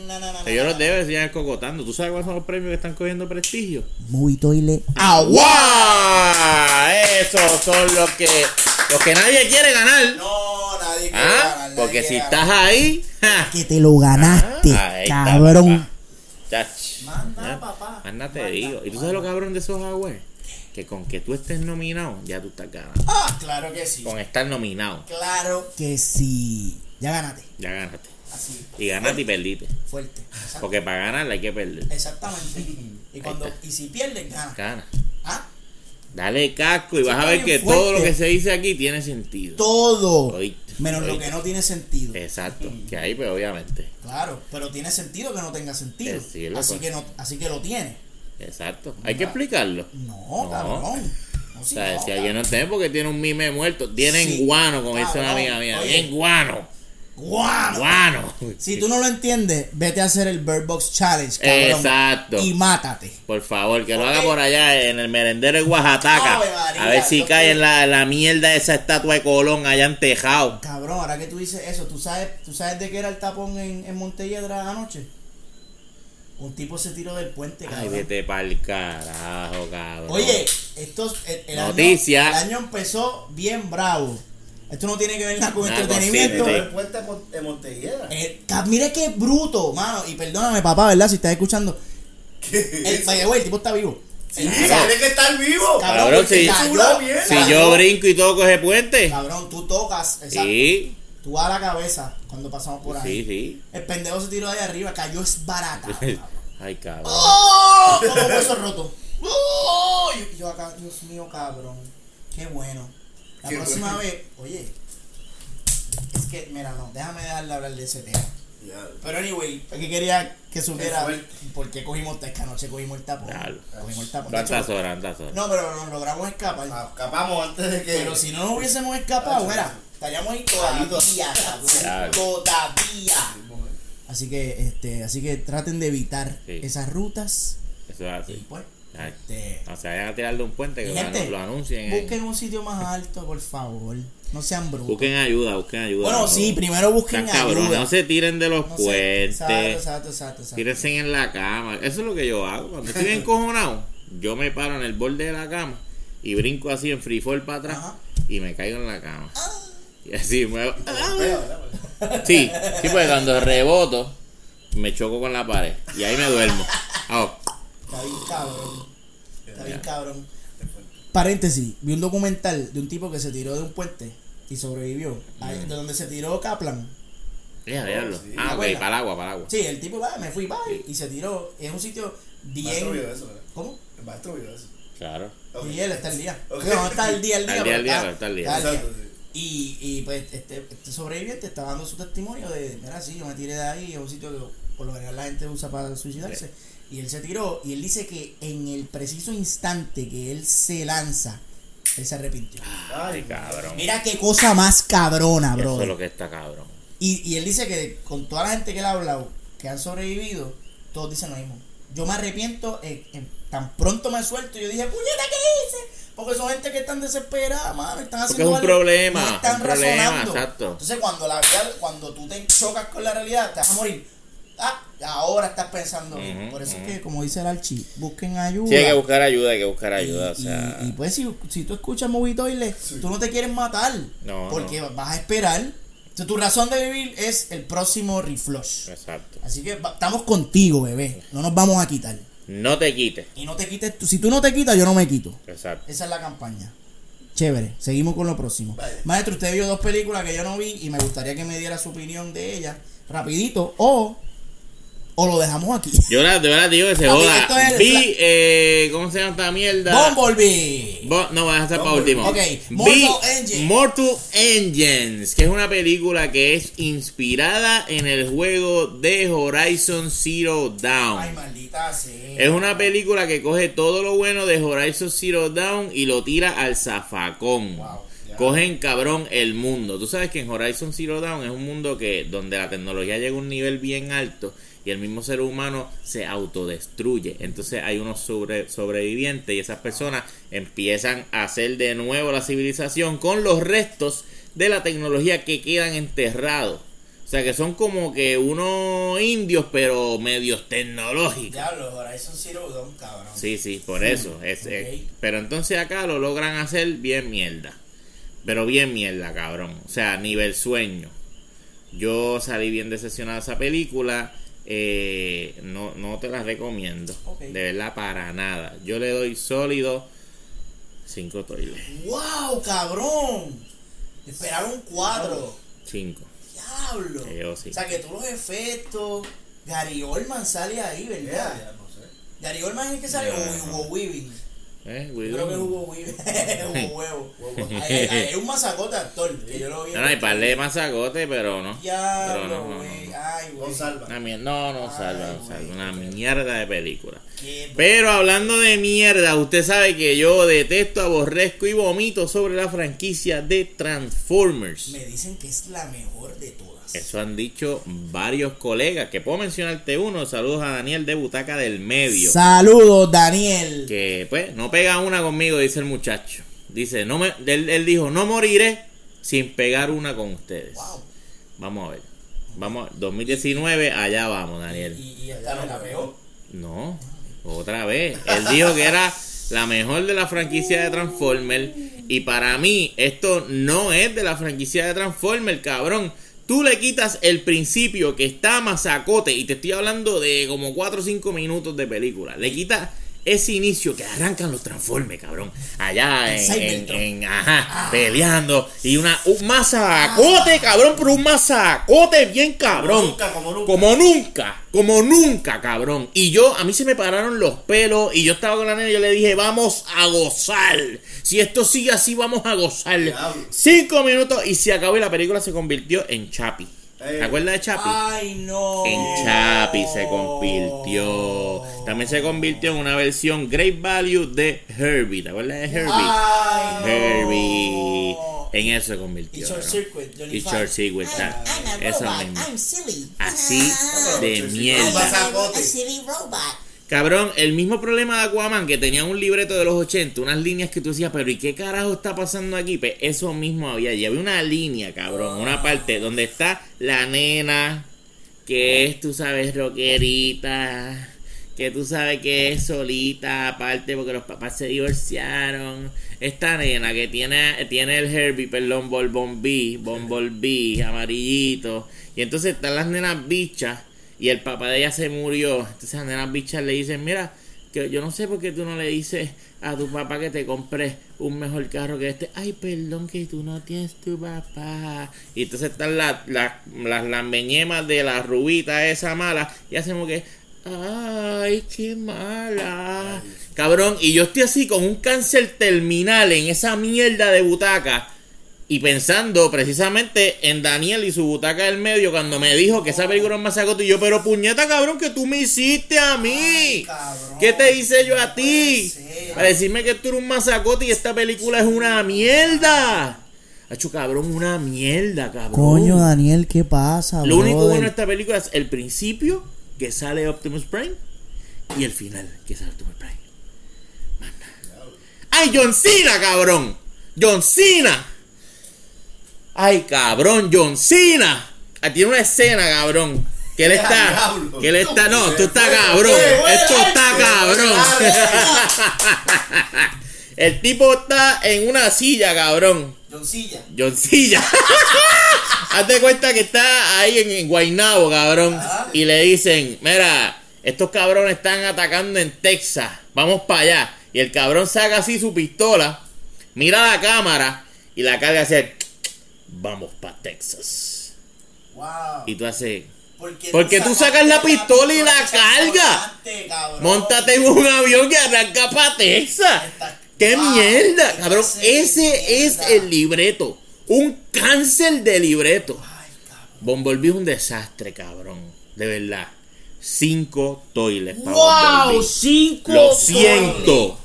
S1: No, no, no,
S2: Que yo
S1: no,
S2: los
S1: no.
S2: debe seguir escocotando. ¿Tú sabes cuáles son los premios que están cogiendo prestigio?
S1: Muy toile.
S2: ¡Agua! Esos son los que los que nadie quiere ganar.
S1: No, nadie quiere
S2: ¿Ah?
S1: ganar, nadie
S2: Porque si estás ahí, ¡ja!
S1: Que te lo ganaste,
S2: Ah, está,
S1: cabrón.
S2: Chach.
S1: Manda, papá.
S2: Anda, te
S1: Manda,
S2: digo. ¿Y tú sabes lo cabrón de esos agües? Que con que tú estés nominado, ya tú estás ganando.
S1: Ah, claro que sí.
S2: Con estar nominado,
S1: Claro que sí. Ya ganaste.
S2: ya ganaste.
S1: Así.
S2: Y ganaste y perdiste.
S1: Fuerte.
S2: Porque para ganar hay que perder.
S1: Exactamente. Y cuando y si pierdes, ganas.
S2: Gana.
S1: Ah,
S2: Dale casco y vas a ver que todo lo que se dice aquí tiene sentido.
S1: todo.
S2: Oíste.
S1: Menos lo que no tiene sentido.
S2: Exacto, que ahí pues obviamente.
S1: Claro, pero tiene sentido que no tenga sentido.
S2: Eh,
S1: así que no, así que lo tiene.
S2: Exacto. Hay que explicarlo.
S1: No,
S2: No.
S1: cabrón. No,
S2: O sea,
S1: no,
S2: si alguien no entiende porque tiene un mime muerto, tienen
S1: Sí,
S2: guano, como dice una amiga mía. Bien guano. Guano.
S1: Si tú no lo entiendes, vete a hacer el Bird Box Challenge, cabrón.
S2: Exacto.
S1: Y mátate.
S2: Por favor, que lo haga por allá en el merendero de Oaxaca.
S1: Ave María,
S2: a ver si cae
S1: que-
S2: en la, la mierda de esa estatua de Colón allá en Tejado.
S1: Cabrón, ahora que tú dices eso, ¿tú sabes, ¿tú sabes de qué era el tapón en, en Montelledra anoche? Un tipo se tiró del puente, cabrón.
S2: Ay, vete pa'l carajo, cabrón.
S1: Oye, estos, el, el
S2: Noticia.
S1: Año, el año empezó bien bravo. Esto no tiene que ver nada con
S2: Nada,
S1: entretenimiento.
S2: sí, sí.
S3: El puente de Mon- de Montelledra.
S1: Eh, qué bruto, mano. Y perdóname, papá, ¿verdad? Si estás escuchando. Way, el tipo está vivo.
S3: Sí, tiene que estar vivo.
S1: Cabrón,
S2: Cabrón, si-
S1: cayó,
S3: Una
S2: yo brinco y todo coge puente.
S1: Cabrón, tú tocas, exacto.
S2: Sí,
S1: Tú a la cabeza cuando pasamos por ahí.
S2: sí, sí.
S1: El pendejo se tiró de ahí arriba, cayó es barata. *laughs*
S2: Ay, cabrón.
S1: ¡Oh! Como hueso roto. ¡Oh! Y yo acá, Dios mío, cabrón. Qué bueno. La
S3: Qué
S1: próxima
S3: bueno.
S1: vez, oye. Es que, mira, no, déjame dejarle hablar de ese tema.
S3: Ya.
S1: Pero anyway, es que quería que supiera por qué cogimos esta noche, cogimos el tapón.
S2: Claro.
S1: Cogimos el tapón. No, pero nos logramos escapar.
S3: Ah, Escapamos antes de que.
S1: Pero si no nos hubiésemos escapado,
S3: Ah,
S1: mira, estaríamos ahí todavía, cabrón. Todavía. Así que, este, así que traten de evitar
S2: Sí.
S1: esas rutas.
S2: Eso es
S1: Y
S2: así.
S1: pues,
S2: Ay,
S1: este,
S2: No se vayan a tirar de un puente que
S1: gente,
S2: lo anuncien. en-
S1: busquen un sitio más alto, por favor. No sean brutos.
S2: Busquen ayuda, busquen ayuda.
S1: bueno,
S2: no-
S1: sí, primero busquen ayuda.
S2: no se tiren de los
S1: No sé,
S2: puentes.
S1: Exacto, exacto, exacto. exacto.
S2: Tírense en la cama. Eso es lo que yo hago. Cuando estoy *laughs* encojonado, yo me paro en el borde de la cama y brinco así en free fall para atrás
S1: Ajá.
S2: y me caigo en la cama. Y. Sí, sí, porque cuando reboto me choco con la pared y ahí me duermo.
S1: Está bien cabrón. Está bien cabrón. Paréntesis, vi un documental de un tipo que se tiró de un puente y sobrevivió. Ahí, de donde se tiró Kaplan.
S3: sí.
S2: Ah, ok, para el agua, para el agua.
S1: Sí, el tipo va, me fui, y se tiró. Es un sitio
S3: El
S1: bien.
S3: eso, ¿verdad?
S1: ¿Cómo?
S3: El maestro vio eso.
S2: Claro.
S3: Ok.
S1: Y él está al día. No, está al día, al día.
S2: Al día,
S1: pero
S2: al día, está al día.
S3: Exacto, sí.
S1: Y, y pues este, este sobreviviente está dando su testimonio de, mira, sí, yo me tiré de ahí, es un sitio que por lo general la gente usa para suicidarse. Y él se tiró y él dice que en el preciso instante que él se lanza, él se arrepintió.
S2: Ay, cabrón.
S1: Mira qué cosa más cabrona,
S2: Eso
S1: bro.
S2: es lo que está cabrón.
S1: Y, y él dice que con toda la gente que él ha hablado, que han sobrevivido, todos dicen lo mismo. Yo me arrepiento, eh, eh, tan pronto me suelto, yo dije, puñeta, ¿qué hice? Porque son gente que están desesperadas, mano, están
S2: Porque
S1: haciendo
S2: es un
S1: algo,
S2: problema,
S1: no están
S2: un problema,
S1: razonando.
S2: exacto.
S1: Entonces cuando la vida, cuando tú te chocas con la realidad, te vas a morir. Ah, ahora estás pensando bien.
S2: Ujú,
S1: Por eso es que, como dice el Archie, busquen ayuda.
S2: Sí, hay que buscar ayuda, hay que buscar
S1: Y-
S2: ayuda. o
S1: y,
S2: sea,
S1: y, pues si, si tú escuchas Movie Toilet, tú no te quieres matar.
S2: No,
S1: Porque vas a esperar. Entonces, tu razón de vivir es el próximo reflush.
S2: exacto.
S1: Así que va- estamos contigo, bebé. No nos vamos a quitar.
S2: No te quites.
S1: Y no te quites. tú- Si tú no te quitas, yo no me quito.
S2: Exacto.
S1: Esa es la campaña. Chévere. Seguimos con lo próximo.
S3: Vale.
S1: Maestro, usted vio dos películas que yo no vi y me gustaría que me diera su opinión de ellas rapidito o, o lo dejamos aquí.
S2: Yo la- de verdad digo que se
S1: Papi,
S2: joda.
S1: esto es
S2: Vi,
S1: la-
S2: eh, ¿cómo se llama esta mierda?
S1: Bumblebee.
S2: Bo- no, voy a hacer para
S3: Bumblebee.
S2: último.
S1: Ok,
S2: Vi
S1: Mortal Engines.
S2: Mortal Engines, que es una película que es inspirada en el juego de Horizon Zero Dawn.
S1: Ay, maldita sea.
S2: Es una película que coge todo lo bueno de Horizon Zero Dawn y lo tira al zafacón.
S1: Wow,
S3: ya.
S2: Cogen cabrón el mundo. Tú sabes que en Horizon Zero Dawn es un mundo que donde la tecnología llega a un nivel bien alto y el mismo ser humano se autodestruye. Entonces hay unos sobre, sobrevivientes y esas personas empiezan a hacer de nuevo la civilización con los restos de la tecnología que quedan enterrados. O sea que son como que unos indios pero medios tecnológicos.
S1: Diablo, Horizon Zero Dawn, cabrón.
S2: Sí, sí, por eso. Es, pero entonces acá lo logran hacer bien mierda. Pero bien mierda, cabrón. O sea, nivel sueño. Yo salí bien decepcionado de esa película. Eh, no, no te la recomiendo. De verdad, para nada. Yo le doy sólido 5 toiles.
S1: ¡Wow, cabrón! Esperaron cuatro.
S2: 5.
S1: Diablo.
S2: Que yo sí.
S1: O sea que todos los efectos. Gary Oldman sale ahí,
S3: Ya,
S1: ¿verdad?
S3: ya, no sé.
S1: Gary Oldman es el que sale
S2: No,
S1: o
S2: no.
S1: Hugo Weaving.
S2: Eh,
S1: Yo creo que Weaver. *laughs* Jugó huevo. Hay *laughs* un mazacote actor que yo lo vi.
S2: No, no, hay par de masacote, pero no. Pero
S1: Diablo,
S2: no, no,
S1: güey.
S2: no.
S1: Ay,
S3: No
S1: güey.
S3: salva.
S2: No, no salva, no salva. Una mierda de película.
S1: Qué
S2: Pero hablando de mierda, usted sabe que yo detesto, aborrezco y vomito sobre la franquicia de Transformers.
S1: Me dicen que es la mejor de todas.
S2: Eso han dicho varios colegas. Que puedo mencionarte uno. Saludos a Daniel de Butaca del Medio.
S1: Saludos, Daniel.
S2: que pues no pega una conmigo, dice el muchacho. Dice, no me, él, él dijo, no moriré sin pegar una con ustedes.
S1: Wow.
S2: Vamos a ver. Vamos, 2019, allá vamos, Daniel.
S1: Y, y esta me la pegó.
S2: No, otra vez. Él dijo que era la mejor de la franquicia de Transformers. Y para mí, esto no es de la franquicia de Transformers, cabrón. Tú le quitas el principio que está masacote. Y te estoy hablando de como 4 o 5 minutos de película. Le quitas ese inicio que arrancan los Transformers, cabrón. Allá en, en,
S1: Cybertron.
S2: en- ajá, peleando. Y una, un masacote, cabrón, pero un masacote bien cabrón.
S3: nunca, como nunca.
S2: Como nunca, como nunca, cabrón. Y yo, a mí se me pararon los pelos. Y yo estaba con la nena y yo le dije, vamos a gozar. Si esto sigue así, vamos a gozar. Cinco minutos y se acabó y la película se convirtió en Chapi.
S3: Eh.
S2: ¿Te acuerdas de Chapi?
S1: Ay, no.
S2: En Chapi se convirtió. También se convirtió en una versión Great Value de Herbie. ¿Te acuerdas de Herbie?
S1: Ay, no.
S2: Herbie. En eso se convirtió.
S1: Y Short
S2: ¿no?
S1: Circuit,
S2: Y. Short Circuit.
S5: I'm,
S2: está.
S5: I'm a
S2: Eso
S5: robot.
S2: mismo.
S5: I'm silly.
S2: Así
S5: Ah,
S2: de
S3: Un
S2: mierda.
S5: a silly robot.
S2: Cabrón, el mismo problema de Aquaman que tenía un libreto de los 80, unas líneas que tú decías, pero ¿y qué carajo está pasando aquí? Pues eso mismo había, y había una línea, cabrón, una parte donde está la nena, que es, tú sabes, rockerita, que tú sabes que es solita, aparte porque los papás se divorciaron. Esta nena que tiene, tiene el Herbie, perdón, Bumblebee, Bumblebee, amarillito. Y entonces están las nenas bichas y el papá de ella se murió. Entonces las nenas bichas le dicen, mira, que yo no sé por qué tú no le dices a tu papá que te compre un mejor carro que este. Ay, perdón que tú no tienes tu papá. Y entonces están las las las lambeñemas de la rubita esa mala y hacemos que, ay, qué mala. Cabrón, y yo estoy así con un cáncer terminal en esa mierda de butaca. Y pensando precisamente en Daniel y su butaca del medio cuando me dijo que esa película es masacote y yo, pero puñeta cabrón que tú me hiciste a mí.
S1: cabrón.
S2: ¿Qué te hice yo a ti?
S1: ser.
S2: Para decirme que tú eres un masacote y esta película es una mierda. Hacho cabrón, una mierda, cabrón.
S1: Coño, Daniel, ¿qué pasa?
S2: Lo único bueno de esta película es el principio que sale Optimus Prime y el final que sale Optimus Prime. Manda. ¡Ay, John Cena, cabrón! ¡John Cena! ¡Ay, cabrón, John Cena! Ah, Tiene una escena, cabrón. Que él está. Que él está. No, tú estás cabrón. Esto está cabrón. El tipo está en una silla, cabrón.
S1: Johncilla.
S2: John Silla. *laughs* Hazte cuenta que está ahí en, en Guaynabo, cabrón. Y le dicen, mira, estos cabrones están atacando en Texas. Vamos para allá. Y el cabrón saca así su pistola, mira la cámara y la carga hace, vamos para Texas.
S1: Wow.
S2: Y tú haces,
S1: Porque,
S2: porque tú sacas la pistola y la cargas. montate en un avión que arranca para Texas. ¡Qué
S1: Wow,
S2: mierda,
S1: qué
S2: cabrón! Ese es el libreto. Un cáncer de libreto.
S1: Ay, cabrón.
S2: Bumblebee es un desastre, cabrón. De verdad. Cinco toilets para
S1: ¡Wow!
S2: Bumblebee.
S1: Cinco.
S2: Lo
S1: toiles.
S2: siento.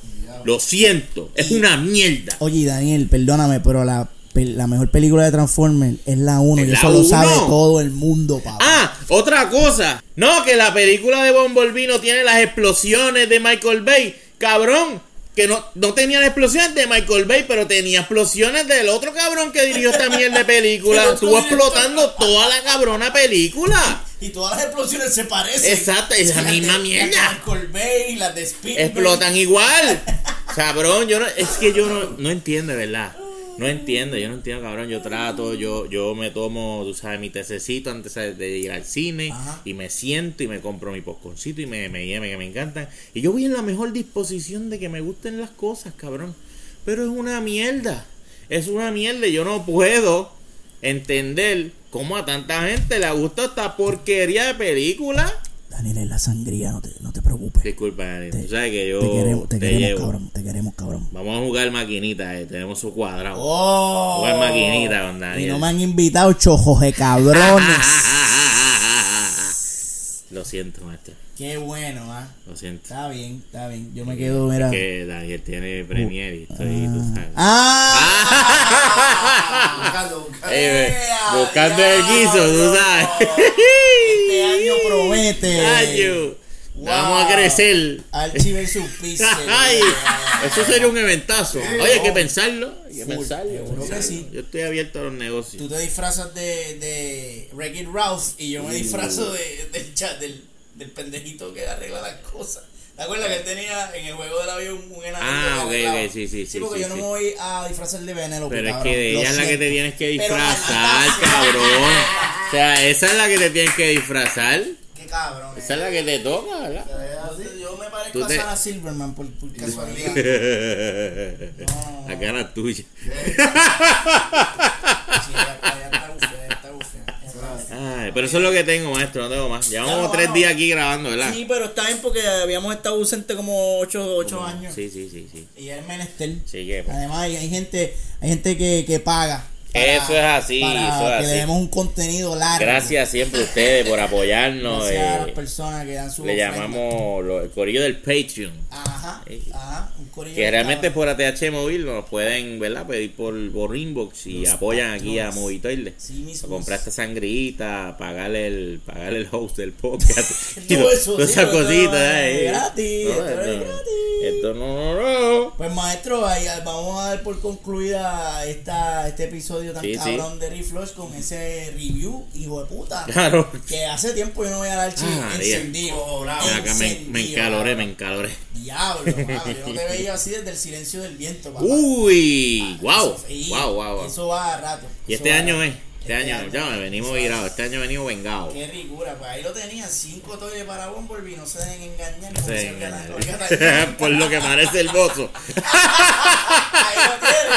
S2: Lo siento. Es una mierda.
S1: Oye, Daniel, perdóname, pero la, la mejor película de Transformers es la 1
S2: ¿Es
S1: y eso lo sabe todo el mundo, papá.
S2: Ah, otra cosa. No, que la película de Bumblebee no tiene las explosiones de Michael Bay. Cabrón. Que no, no tenía las explosiones de Michael Bay, pero tenía explosiones del otro cabrón que dirigió esta mierda de
S1: El
S2: película. *laughs* Estuvo explotando toda la cabrona película.
S1: Y todas las explosiones se parecen.
S2: Exacto, es la misma
S1: de
S2: mierda.
S1: Michael Bay, las de Spielberg.
S2: Explotan igual. *laughs* Cabrón, yo no, es que yo no, no entiendo, de ¿verdad? No entiendo, yo no entiendo, cabrón. Yo trato, yo, yo me tomo, tú sabes, mi tececito antes de ir al cine
S1: Ajá.
S2: y me siento y me compro mi posconcito y me, me, me, que me encantan. Y yo voy en la mejor disposición de que me gusten las cosas, cabrón. Pero es una mierda. Es una mierda. y Yo no puedo entender cómo a tanta gente le gusta esta porquería de película.
S1: Daniel es la sangría, no te, no te preocupes.
S2: Disculpa, Dani.
S1: Te-
S2: Tú sabes que yo
S1: te queremos, te queremos,
S2: llevo.
S1: cabrón. Te queremos, cabrón.
S2: Vamos a jugar maquinita, eh. tenemos su cuadrado.
S1: Oh,
S2: Jugar maquinita con
S1: y
S2: Daniel.
S1: no me han invitado chojos de cabrones. *laughs*
S2: Lo siento, maestro.
S1: Qué bueno, ah.
S2: Lo siento.
S1: Está bien, está bien. Yo me quedo, mira.
S2: Que Daniel tiene premier y estoy, tú sabes.
S1: ¡Ah!
S3: Buscando, buscando.
S2: Eh,
S1: ¡Ea,
S2: buscando el guiso, tú sabes.
S1: Este año promete.
S2: Año.
S1: Wow.
S2: Vamos a crecer.
S1: Archie versus Pixel. *laughs*
S2: Ay, eso sería un eventazo. Oye, hay que pensarlo. Hay que
S1: Full,
S2: pensarlo.
S1: seguro que sí.
S2: Yo estoy abierto a los
S1: Tú
S2: negocios.
S1: te disfrazas de, de Wreck-It Ralph y yo me disfrazo de, del chat, del, del pendejito que arregla las cosas. ¿Te acuerdas que él tenía en el juego del avión un enanito
S2: Ah,
S1: que
S2: ok, ok, sí, sí, sí,
S1: porque
S2: sí,
S1: yo no
S2: sí.
S1: me voy a disfrazar de Penélope,
S2: Pero es que de ella es la que te tienes que disfrazar, cabrón. O sea, esa es la que te tienes que disfrazar.
S1: Qué cabrón.
S2: Esa es la que te toca, ¿verdad?
S1: Yo me parezco a Sarah Silverman por, por casualidad. *laughs* No.
S2: La cara tuya. *laughs*
S1: Sí, ella- ella está bufea, está bufea.
S2: Ay, pero eso es lo que tengo, maestro, no tengo más. Llevamos como tres días aquí grabando, ¿verdad?
S1: Sí, pero está bien porque habíamos estado ausente como 8, ocho años.
S2: Sí, sí, sí, sí.
S1: Y es menester.
S2: Sí, que, pues,
S1: Además, hay, hay gente, hay gente que, que paga.
S2: Eso es así,
S1: para
S2: eso es
S1: que
S2: así.
S1: le demos un contenido largo.
S2: Gracias siempre a ustedes por apoyarnos.
S1: Gracias a las
S2: eh,
S1: personas que dan su
S2: le
S1: ofrenda.
S2: llamamos lo- el corillo del Patreon.
S1: Ajá,
S2: Sí.
S1: ajá. Un corillo
S2: Que realmente por ATH móvil nos pueden, ¿verdad? Pedir por, por inbox y
S1: Los
S2: apoyan aquí a. Movitoile.
S1: Sí
S2: comprar esta sangrita, pagarle el, pagarle el host del podcast. *laughs* *laughs* y
S1: eso,
S2: todas
S1: sí,
S2: esas cositas.
S1: es
S2: eh.
S1: gratis, esto es
S2: esto,
S1: gratis.
S2: esto no, no, no.
S1: Pues maestro, ahí vamos a dar por concluida esta, este episodio tan
S2: Sí, sí.
S1: cabrón de Reflush con ese review, hijo de puta. *laughs*
S2: Claro.
S1: Que hace tiempo yo no voy a dar chi
S2: Ah,
S1: encendido.
S2: Me, me encaloré, me encaloré.
S1: Diablo, mano, yo no te *laughs* veía así desde el silencio del viento, papá.
S2: Uy, wow,
S1: Eso, sí,
S2: wow, wow, wow.
S1: Eso va a rato.
S2: Y este año
S1: rato.
S2: es, este año, ya me venimos virados, este año venimos vengados.
S1: Qué ricura, pues ahí lo tenían, cinco toiles para Bumblebee, no se dejen engañar.
S2: No se
S1: colgata. *laughs* *laughs*
S2: Por lo que parece el bozo.
S1: ahí lo tiene,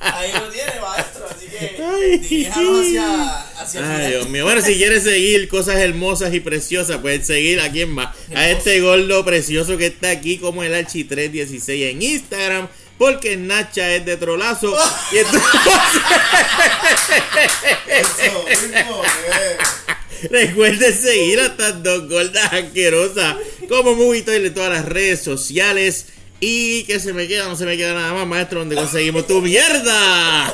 S1: ahí lo tiene, maestro, así que diríjanos hacia, hacia
S2: Ay. Dios mío. Bueno, si quieres seguir cosas hermosas y preciosas, puedes seguir a quién más. A este gordo precioso que está aquí como el Archi 316 en Instagram. Porque Nacha es de trolazo. *laughs* y entonces *laughs*
S3: Eso mismo,
S2: recuerden seguir a estas dos gordas asquerosas como Movito en todas las redes sociales. Y que se me queda, no se me queda nada más, maestro, donde conseguimos tu mierda.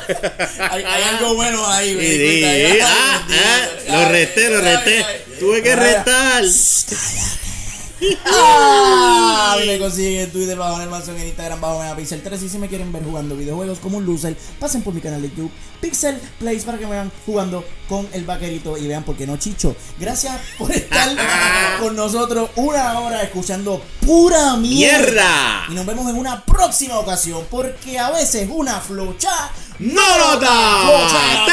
S1: Hay, hay algo bueno ahí, me
S2: Sí, Ah, ah, lo resté, lo resté. Tuve que restar.
S1: Ah, me consiguen en Twitter bajo el Manson, en Instagram bajo Megapixel 3 y si me quieren ver jugando videojuegos como un loser, pasen por mi canal de YouTube Pixel Plays para que me vean jugando con el vaquerito y vean por qué no chicho. Gracias por estar *laughs* con nosotros una hora escuchando pura mierda.
S2: ¡Mierda!
S1: Y nos vemos en una próxima ocasión porque a veces una flocha
S2: ¡No nota!
S1: Flocha.